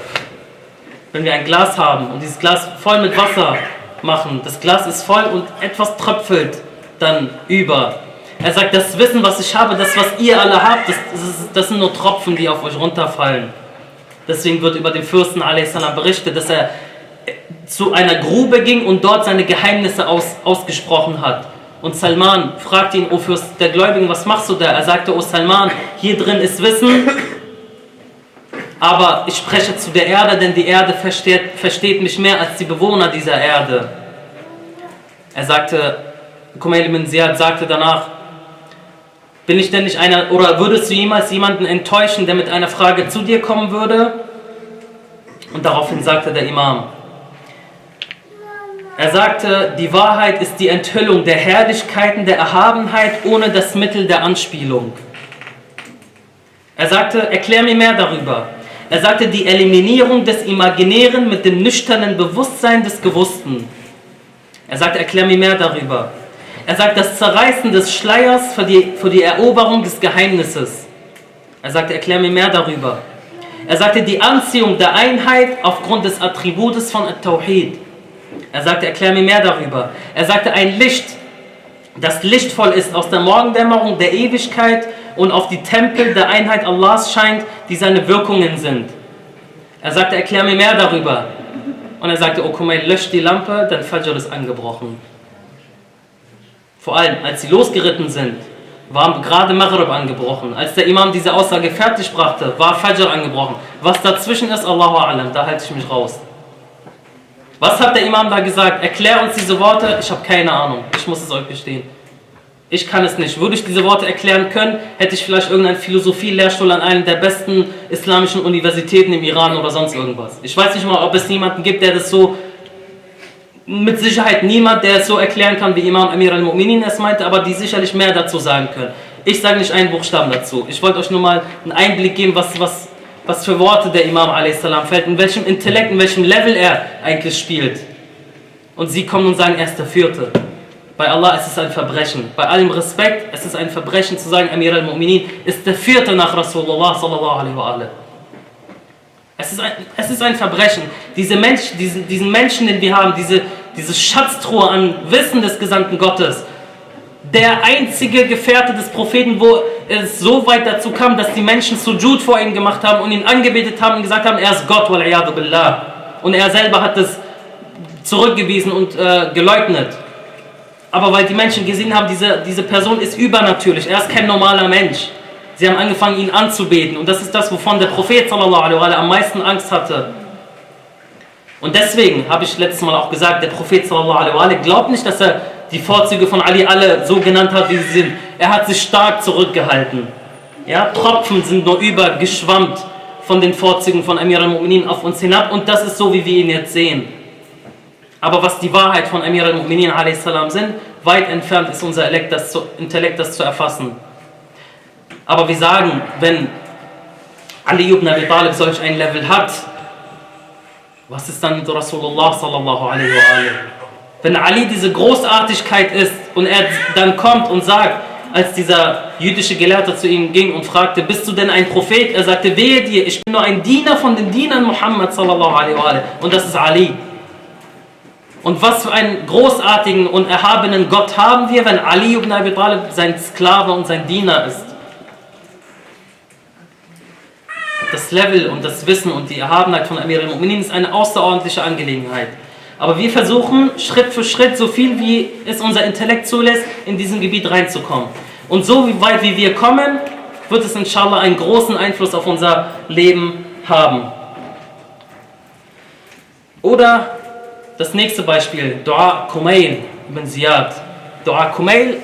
Wenn wir ein Glas haben und dieses Glas voll mit Wasser machen, das Glas ist voll und etwas tröpfelt dann über. Er sagt, das Wissen, was ich habe, das, was ihr alle habt, das, das, das sind nur Tropfen, die auf euch runterfallen. Deswegen wird über den Fürsten a.s. berichtet, dass er zu einer Grube ging und dort seine Geheimnisse aus, ausgesprochen hat. Und Salman fragte ihn, O Fürst der Gläubigen, was machst du da? Er sagte, O Salman, hier drin ist Wissen, aber ich spreche zu der Erde, denn die Erde versteht, versteht mich mehr als die Bewohner dieser Erde. Er sagte, Kumail ibn Ziyad sagte danach, bin ich denn nicht einer, oder würdest du jemals jemanden enttäuschen, der mit einer Frage zu dir kommen würde? Und daraufhin sagte der Imam, er sagte, die Wahrheit ist die Enthüllung der Herrlichkeiten, der Erhabenheit ohne das Mittel der Anspielung. Er sagte, erklär mir mehr darüber. Er sagte, die Eliminierung des Imaginären mit dem nüchternen Bewusstsein des Gewussten. Er sagte, erklär mir mehr darüber. Er sagt, das Zerreißen des Schleiers für die, für die Eroberung des Geheimnisses. Er sagte, erklär mir mehr darüber. Er sagte, die Anziehung der Einheit aufgrund des Attributes von At-Tawhid. Er sagte, erklär mir mehr darüber. Er sagte, ein Licht, das lichtvoll ist aus der Morgendämmerung der Ewigkeit und auf die Tempel der Einheit Allahs scheint, die seine Wirkungen sind. Er sagte, erklär mir mehr darüber. Und er sagte, oh Kumail, löscht die Lampe, dann Fajr ist angebrochen. Vor allem, als sie losgeritten sind, war gerade Maghrib angebrochen. Als der Imam diese Aussage fertig brachte, war Fajr angebrochen. Was dazwischen ist, Allahu Alam, da halte ich mich raus. Was hat der Imam da gesagt? Erklär uns diese Worte. Ich habe keine Ahnung. Ich muss es euch gestehen. Ich kann es nicht. Würde ich diese Worte erklären können, hätte ich vielleicht irgendeinen Philosophie-Lehrstuhl an einer der besten islamischen Universitäten im Iran oder sonst irgendwas. Ich weiß nicht mal, ob es jemanden gibt, der das so, mit Sicherheit niemand, der es so erklären kann, wie Imam Amir al-Mu'minin es meinte, aber die sicherlich mehr dazu sagen können. Ich sage nicht einen Buchstaben dazu. Ich wollte euch nur mal einen Einblick geben, was, was was für Worte der Imam a.s. fällt, in welchem Intellekt, in welchem Level er eigentlich spielt. Und sie kommen und sagen, er ist der Vierte. Bei Allah ist es ein Verbrechen. Bei allem Respekt, es ist ein Verbrechen zu sagen, Amir al-Mu'minin ist der Vierte nach Rasulullah sallallahu alaihi wa es ist, ein, es ist ein Verbrechen. Diese Mensch, diesen, diesen Menschen, den wir haben, diese, diese Schatztruhe an Wissen des Gesandten Gottes, der einzige Gefährte des Propheten, wo es so weit dazu kam, dass die Menschen Sujud vor ihm gemacht haben und ihn angebetet haben und gesagt haben, er ist Gott, billah. Und er selber hat es zurückgewiesen und äh, geleugnet. Aber weil die Menschen gesehen haben, diese, diese Person ist übernatürlich, er ist kein normaler Mensch. Sie haben angefangen, ihn anzubeten. Und das ist das, wovon der Prophet sallallahu alaihi am meisten Angst hatte. Und deswegen habe ich letztes Mal auch gesagt, der Prophet sallallahu alaihi glaubt nicht, dass er die Vorzüge von Ali alle so genannt hat, wie sie sind. Er hat sich stark zurückgehalten. Ja, Tropfen sind nur übergeschwammt von den Vorzügen von Amir al-Mu'minin auf uns hinab und das ist so, wie wir ihn jetzt sehen. Aber was die Wahrheit von Amir al-Mu'minin sind, weit entfernt ist unser Intellekt das, zu, Intellekt, das zu erfassen. Aber wir sagen, wenn Ali ibn Abi Talib solch ein Level hat, was ist dann mit Rasulullah sallallahu alaihi wa wenn Ali diese Großartigkeit ist und er dann kommt und sagt, als dieser jüdische Gelehrte zu ihm ging und fragte, bist du denn ein Prophet? Er sagte, wehe dir, ich bin nur ein Diener von den Dienern Muhammad sallallahu alaihi wa und das ist Ali. Und was für einen großartigen und erhabenen Gott haben wir, wenn Ali ibn Abi Talib sein Sklave und sein Diener ist? Das Level und das Wissen und die Erhabenheit von Amir al-Mu'minin ist eine außerordentliche Angelegenheit. Aber wir versuchen Schritt für Schritt, so viel wie es unser Intellekt zulässt, in diesem Gebiet reinzukommen. Und so weit wie wir kommen, wird es inshallah einen großen Einfluss auf unser Leben haben. Oder das nächste Beispiel, Dua Kumail ibn Ziyad. Dua Kumail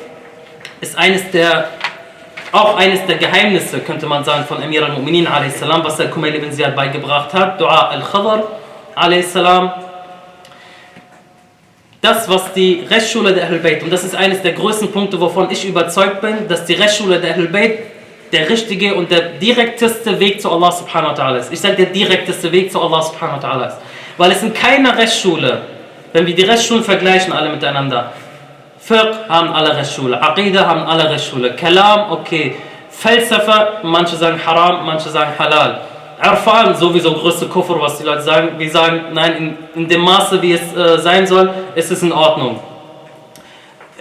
ist eines der, auch eines der Geheimnisse, könnte man sagen, von Emir al-Mu'minin was der Kumail ibn Ziyad beigebracht hat. Dua al-Khadr a.s das, was die Rechtsschule der Ahlul Bayt, und das ist eines der größten Punkte, wovon ich überzeugt bin, dass die Rechtsschule der Ahlul Bayt der richtige und der direkteste Weg zu Allah subhanahu wa ta'ala ist. Ich sage der direkteste Weg zu Allah subhanahu wa ta'ala ist. Weil es in keiner Rechtsschule, wenn wir die Rechtsschulen vergleichen alle miteinander, Fiqh haben alle Rechtsschule, Aqidah haben alle Rechtsschule, Kalam, okay, Falsafa, manche sagen Haram, manche sagen Halal. Erfahren sowieso größte Kufr, was die Leute sagen. Wir sagen, nein, in, in dem Maße, wie es äh, sein soll, ist es in Ordnung.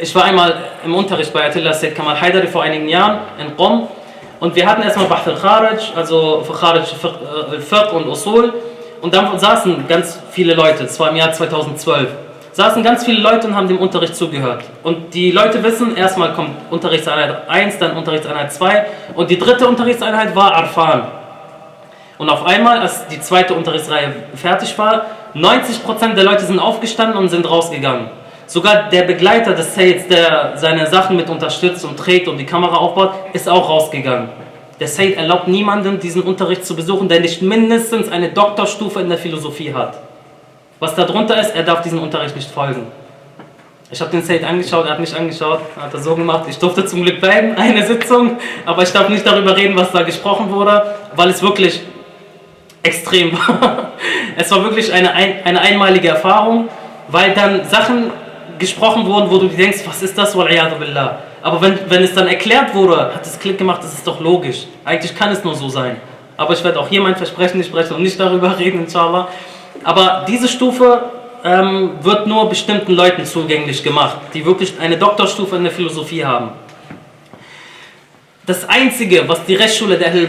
ich war einmal im Unterricht bei Atilla Said Kamal Haidari vor einigen Jahren in Qom und wir hatten erstmal Bahth al-Kharaj, also für Kharaj äh, Fiqh und Usul und dann saßen ganz viele Leute, das war im Jahr 2012, saßen ganz viele Leute und haben dem Unterricht zugehört. Und die Leute wissen, erstmal kommt Unterrichtseinheit 1, dann Unterrichtseinheit 2 und die dritte Unterrichtseinheit war Arfan. Und auf einmal, als die zweite Unterrichtsreihe fertig war, 90% der Leute sind aufgestanden und sind rausgegangen. Sogar der Begleiter des Sayyids, der seine Sachen mit unterstützt und trägt und die Kamera aufbaut, ist auch rausgegangen. Der Sayyid erlaubt niemandem, diesen Unterricht zu besuchen, der nicht mindestens eine Doktorstufe in der Philosophie hat. Was darunter ist, er darf diesem Unterricht nicht folgen. Ich habe den Sayyid angeschaut, er hat mich angeschaut, hat er so gemacht. Ich durfte zum Glück bleiben, eine Sitzung, aber ich darf nicht darüber reden, was da gesprochen wurde, weil es wirklich extrem war. Es war wirklich eine, eine einmalige Erfahrung, weil dann Sachen gesprochen wurden, wo du denkst, was ist das, billah. Aber wenn, wenn es dann erklärt wurde, hat es Klick gemacht, das ist doch logisch. Eigentlich kann es nur so sein. Aber ich werde auch hier mein Versprechen nicht sprechen und nicht darüber reden, inshallah. Aber diese Stufe ähm, wird nur bestimmten Leuten zugänglich gemacht, die wirklich eine Doktorstufe in der Philosophie haben. Das Einzige, was die Rechtsschule der Ahlul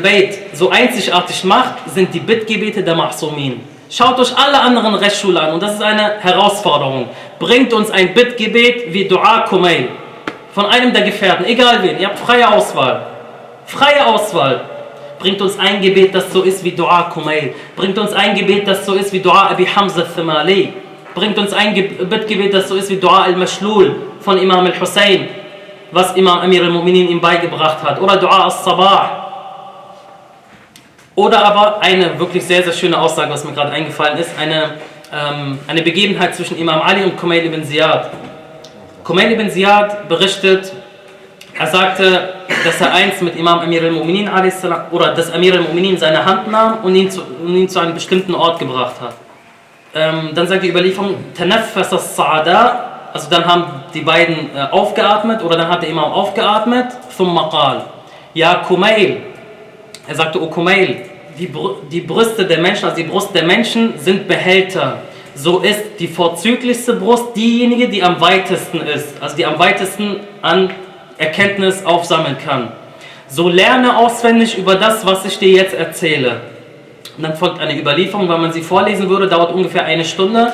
so einzigartig macht, sind die Bittgebete der Mahsumin. Schaut euch alle anderen Rechtsschulen an und das ist eine Herausforderung. Bringt uns ein Bittgebet wie Dua Kumail von einem der Gefährten, egal wen, ihr habt freie Auswahl. Freie Auswahl. Bringt uns ein Gebet, das so ist wie Dua Kumail. Bringt uns ein Gebet, das so ist wie Dua Abi Hamza Thimali. Bringt uns ein Bittgebet, das so ist wie Dua al-Mashlul von Imam al-Hussein, was Imam Amir al-Mu'minin ihm beigebracht hat. Oder Dua al-Sabah oder aber eine wirklich sehr, sehr schöne Aussage, was mir gerade eingefallen ist, eine, ähm, eine Begebenheit zwischen Imam Ali und Kumail ibn Ziyad. Kumail ibn Ziyad berichtet, er sagte, dass er einst mit Imam Amir al-Mu'minin oder dass Amir al-Mu'minin seine Hand nahm und ihn, zu, und ihn zu einem bestimmten Ort gebracht hat. Ähm, dann sagt die Überlieferung, as-Sa'ada, also dann haben die beiden äh, aufgeatmet oder dann hat der Imam aufgeatmet, thumma qal, Ja Kumail, er sagte, O Kumail, die, die Brüste der Menschen, also die Brust der Menschen sind Behälter. So ist die vorzüglichste Brust diejenige, die am weitesten ist, also die am weitesten an Erkenntnis aufsammeln kann. So lerne auswendig über das, was ich dir jetzt erzähle. Und dann folgt eine Überlieferung, wenn man sie vorlesen würde, dauert ungefähr eine Stunde.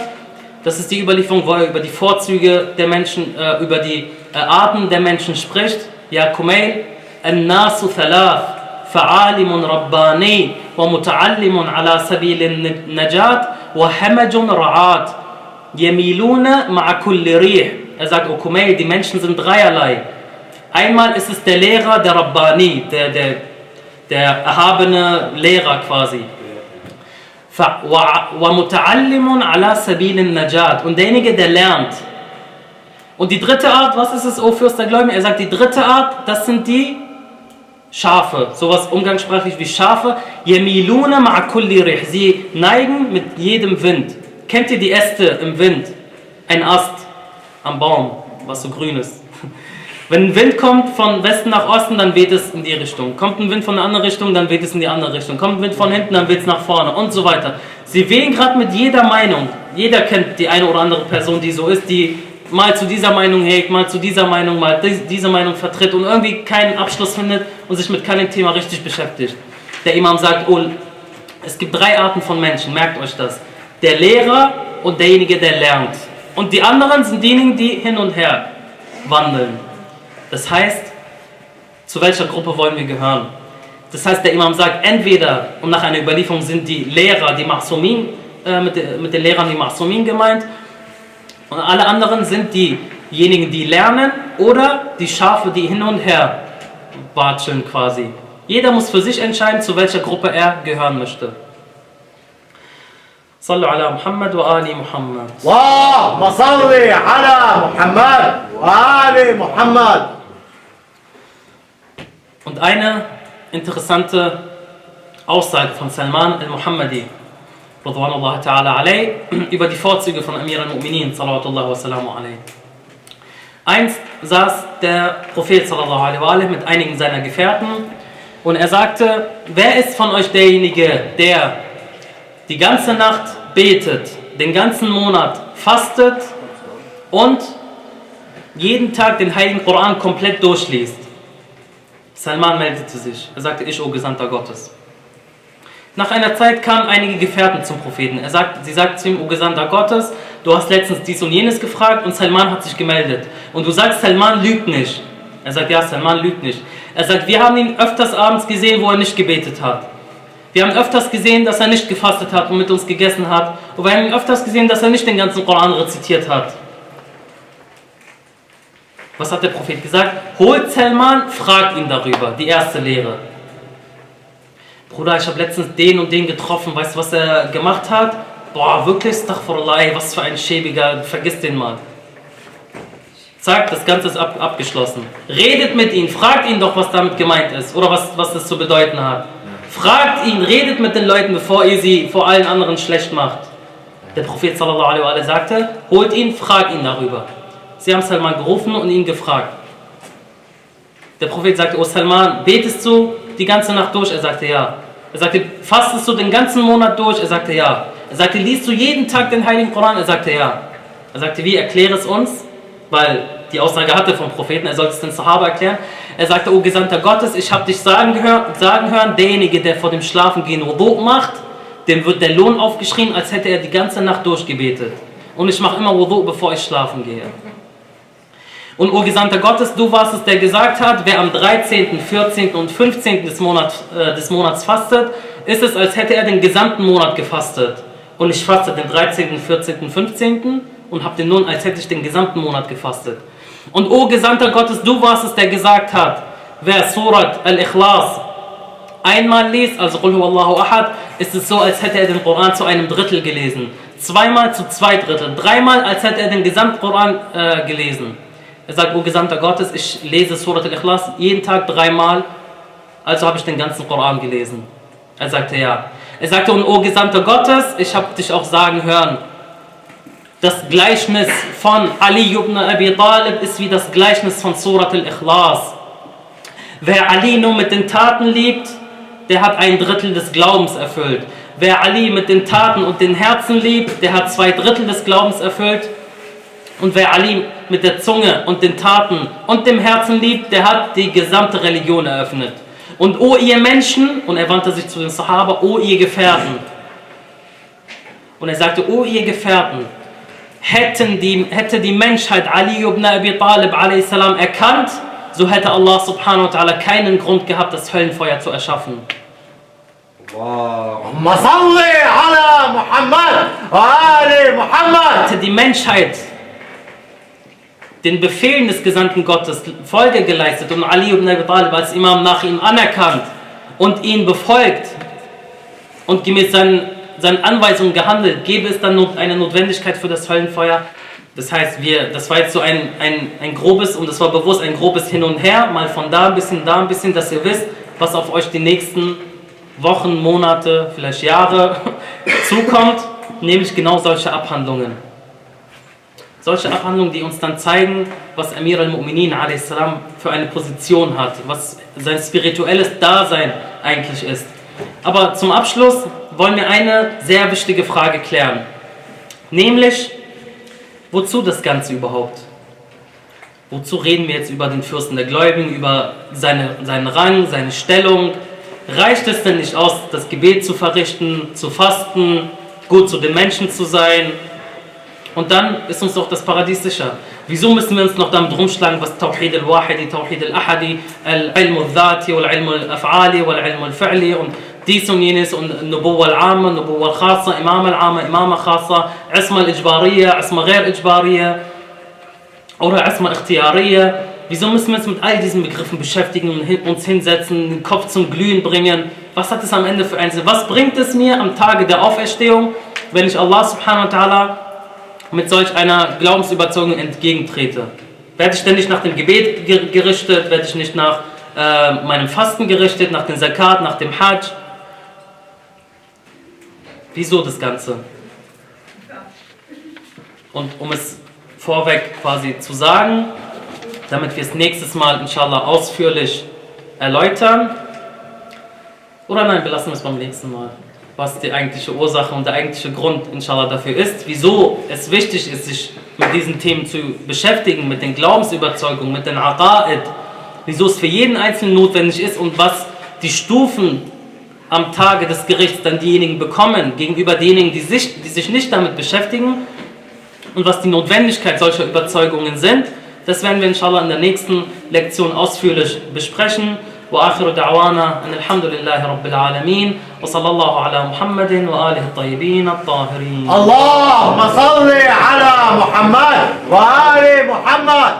Das ist die Überlieferung, wo er über die Vorzüge der Menschen, äh, über die äh, Arten der Menschen spricht. Ja, Kumail, An-Nasu Thalath. فعالم رباني ومتعلم على سبيل النجاة وهمج رعات يميلون مع كل ريح Er sagt, O Kumail, die Menschen sind dreierlei. Einmal ist es der Lehrer, der Rabbani, der, der, der erhabene Lehrer quasi. ومتعلم على سبيل النجاة und derjenige, der lernt. Und die dritte Art, was ist es, O Fürst der Gläubigen? Er sagt, die dritte Art, das sind die, Schafe, sowas umgangssprachlich wie Schafe. Yemiluna ma'akulli rih. Sie neigen mit jedem Wind. Kennt ihr die Äste im Wind? Ein Ast am Baum, was so grün ist. Wenn ein Wind kommt von Westen nach Osten, dann weht es in die Richtung. Kommt ein Wind von einer anderen Richtung, dann weht es in die andere Richtung. Kommt ein Wind von hinten, dann weht es nach vorne und so weiter. Sie wehen gerade mit jeder Meinung. Jeder kennt die eine oder andere Person, die so ist, die mal zu dieser Meinung hegt, mal zu dieser Meinung, mal diese Meinung vertritt und irgendwie keinen Abschluss findet und sich mit keinem Thema richtig beschäftigt. Der Imam sagt, oh, es gibt drei Arten von Menschen, merkt euch das. Der Lehrer und derjenige, der lernt. Und die anderen sind diejenigen, die hin und her wandeln. Das heißt, zu welcher Gruppe wollen wir gehören? Das heißt, der Imam sagt, entweder, und nach einer Überlieferung sind die Lehrer, die Mahsumin, äh, mit, mit den Lehrern die Mahsumin gemeint, und alle anderen sind diejenigen, die lernen oder die Schafe, die hin und her watscheln quasi. Jeder muss für sich entscheiden, zu welcher Gruppe er gehören möchte. صلوا على محمد وآل محمد اللهم صل على محمد وآل محمد und eine interessante Aussage von Salman al-Muhammadi über die Vorzüge von Amir al-Mu'minin. Einst saß der Prophet sallallahu mit einigen seiner Gefährten und er sagte, wer ist von euch derjenige, der die ganze Nacht betet, den ganzen Monat fastet und jeden Tag den Heiligen Koran komplett durchliest. Salman meldete sich. Er sagte, ich, o Gesandter Gottes. Nach einer Zeit kamen einige Gefährten zum Propheten. Er sagt, sie sagten zu ihm, O Gesandter Gottes, du hast letztens dies und jenes gefragt und Salman hat sich gemeldet. Und du sagst, Salman lügt nicht. Er sagt, ja, Salman lügt nicht. Er sagt, wir haben ihn öfters abends gesehen, wo er nicht gebetet hat. Wir haben öfters gesehen, dass er nicht gefastet hat und mit uns gegessen hat. Und wir haben ihn öfters gesehen, dass er nicht den ganzen Koran rezitiert hat. Was hat der Prophet gesagt? Holt Salman, fragt ihn darüber. Die erste Lehre. Bruder, ich habe letztens den und den getroffen, weißt du, was er gemacht hat? Boah, wirklich, Astaghfirullah, was für ein schäbiger, vergiss den mal. Zack, das Ganze ist ab, abgeschlossen. Redet mit ihm, fragt ihn doch, was damit gemeint ist oder was, was das zu bedeuten hat. Fragt ihn, redet mit den Leuten, bevor ihr sie vor allen anderen schlecht macht. Der Prophet sallallahu alaihi wa sagte, holt ihn, fragt ihn darüber. Sie haben Salman gerufen und ihn gefragt. Der Prophet sagte, O Salman, betest du die ganze Nacht durch? Er sagte, ja. Er sagte, fastest du den ganzen Monat durch? Er sagte, ja. Er sagte, liest du jeden Tag den Heiligen Koran? Er sagte, ja. Er sagte, wie, erkläre es uns? Weil die Aussage hatte vom Propheten, er sollte es den Sahaba erklären. Er sagte, O Gesandter Gottes, ich habe dich sagen, gehör, sagen hören, derjenige, der vor dem Schlafengehen Wudu macht, dem wird der Lohn aufgeschrieben, als hätte er die ganze Nacht durchgebetet. Und ich mache immer Wudu, bevor ich schlafen gehe. Und O Gesandter Gottes, du warst es, der gesagt hat, wer am 13., 14. und 15. des, Monat, äh, des Monats fastet, ist es, als hätte er den gesamten Monat gefastet. Und ich faste den 13., 14., 15. und habe den nun, als hätte ich den gesamten Monat gefastet. Und O Gesandter Gottes, du warst es, der gesagt hat, wer Surat al-Ikhlas einmal liest, also Qul Allahu Ahad, ist es so, als hätte er den Koran zu einem Drittel gelesen. Zweimal zu zwei Drittel. Dreimal, als hätte er den Gesamtkoran äh, gelesen. Er sagt, O Gesandter Gottes, ich lese Surat al-Ikhlas jeden Tag dreimal, also habe ich den ganzen Koran gelesen. Er sagte, ja. Er sagte, und O Gesandter Gottes, ich habe dich auch sagen hören, das Gleichnis von Ali ibn Abi Talib ist wie das Gleichnis von Surat al-Ikhlas. Wer Ali nur mit den Taten liebt, der hat ein Drittel des Glaubens erfüllt. Wer Ali mit den Taten und den Herzen liebt, der hat zwei Drittel des Glaubens erfüllt. Und wer Ali mit der Zunge und den Taten und dem Herzen liebt, der hat die gesamte Religion eröffnet. Und o ihr Menschen, und er wandte sich zu den Sahaba, o ihr Gefährten. Und er sagte, o ihr Gefährten, hätten die, hätte die Menschheit Ali ibn Abi Talib a.s. erkannt, so hätte Allah subhanahu wa ta'ala keinen Grund gehabt, das Höllenfeuer zu erschaffen. Allahumma salli ala Muhammad wa Muhammad. Hätte die Menschheit den Befehlen des Gesandten Gottes Folge geleistet und Ali ibn Abi Talib als Imam nach ihm anerkannt und ihn befolgt und gemäß seinen, seinen Anweisungen gehandelt, gäbe es dann eine Notwendigkeit für das Höllenfeuer. Das heißt, wir, das war jetzt so ein, ein, ein grobes, und das war bewusst ein grobes Hin und Her, mal von da ein bisschen, da ein bisschen, dass ihr wisst, was auf euch die nächsten Wochen, Monate, vielleicht Jahre zukommt, nämlich genau solche Abhandlungen. Solche Abhandlungen, die uns dann zeigen, was Amir al-Mu'minin a.s. für eine Position hat, was sein spirituelles Dasein eigentlich ist. Aber zum Abschluss wollen wir eine sehr wichtige Frage klären. Nämlich, wozu das Ganze überhaupt? Wozu reden wir jetzt über den Fürsten der Gläubigen, über seine, seinen Rang, seine Stellung? Reicht es denn nicht aus, das Gebet zu verrichten, zu fasten, gut zu den Menschen zu sein? Und dann ist uns doch das Paradies sicher. Wieso müssen wir uns noch damit rumschlagen, was Tawhid al-Wahidi, Tawhid al-Ahadi, al-Ilm al-Dhati, al-Ilm al-Af'ali, wal-Ilm al-Fi'li und dies und jenes und Nubuwa al-Amma, Nubuwa al-Khassa, Imam al-Amma, Imam al-Khassa, Isma al-Ijbariya, Isma ghair Ijbariya oder Isma ikhtiyariya. Wieso müssen wir uns mit all diesen Begriffen beschäftigen und uns hinsetzen, den Kopf zum Glühen bringen? Was hat es am Ende für einen Sinn? Was bringt es mir am Tage der Auferstehung, wenn ich Allah subhanahu wa ta'ala mit solch einer Glaubensüberzeugung entgegentrete? Werde ich nicht nach dem Gebet ger- gerichtet? Werde ich nicht nach äh, meinem Fasten gerichtet, nach dem Zakat, nach dem Hajj? Wieso das Ganze? Und um es vorweg quasi zu sagen, damit wir es nächstes Mal inshallah ausführlich erläutern. Oder nein, wir lassen es beim nächsten Mal. Was die eigentliche Ursache und der eigentliche Grund, inshallah, dafür ist, wieso es wichtig ist, sich mit diesen Themen zu beschäftigen, mit den Glaubensüberzeugungen, mit den Aqa'id, wieso es für jeden Einzelnen notwendig ist und was die Stufen am Tage des Gerichts dann diejenigen bekommen, gegenüber denjenigen, die sich, die sich nicht damit beschäftigen und was die Notwendigkeit solcher Überzeugungen sind. Das werden wir inshallah in der nächsten Lektion ausführlich besprechen. وآخر دعوانا أن الحمد لله رب العالمين وصلى الله على محمد وآله الطيبين الطاهرين. اللهم صل على محمد وآل محمد.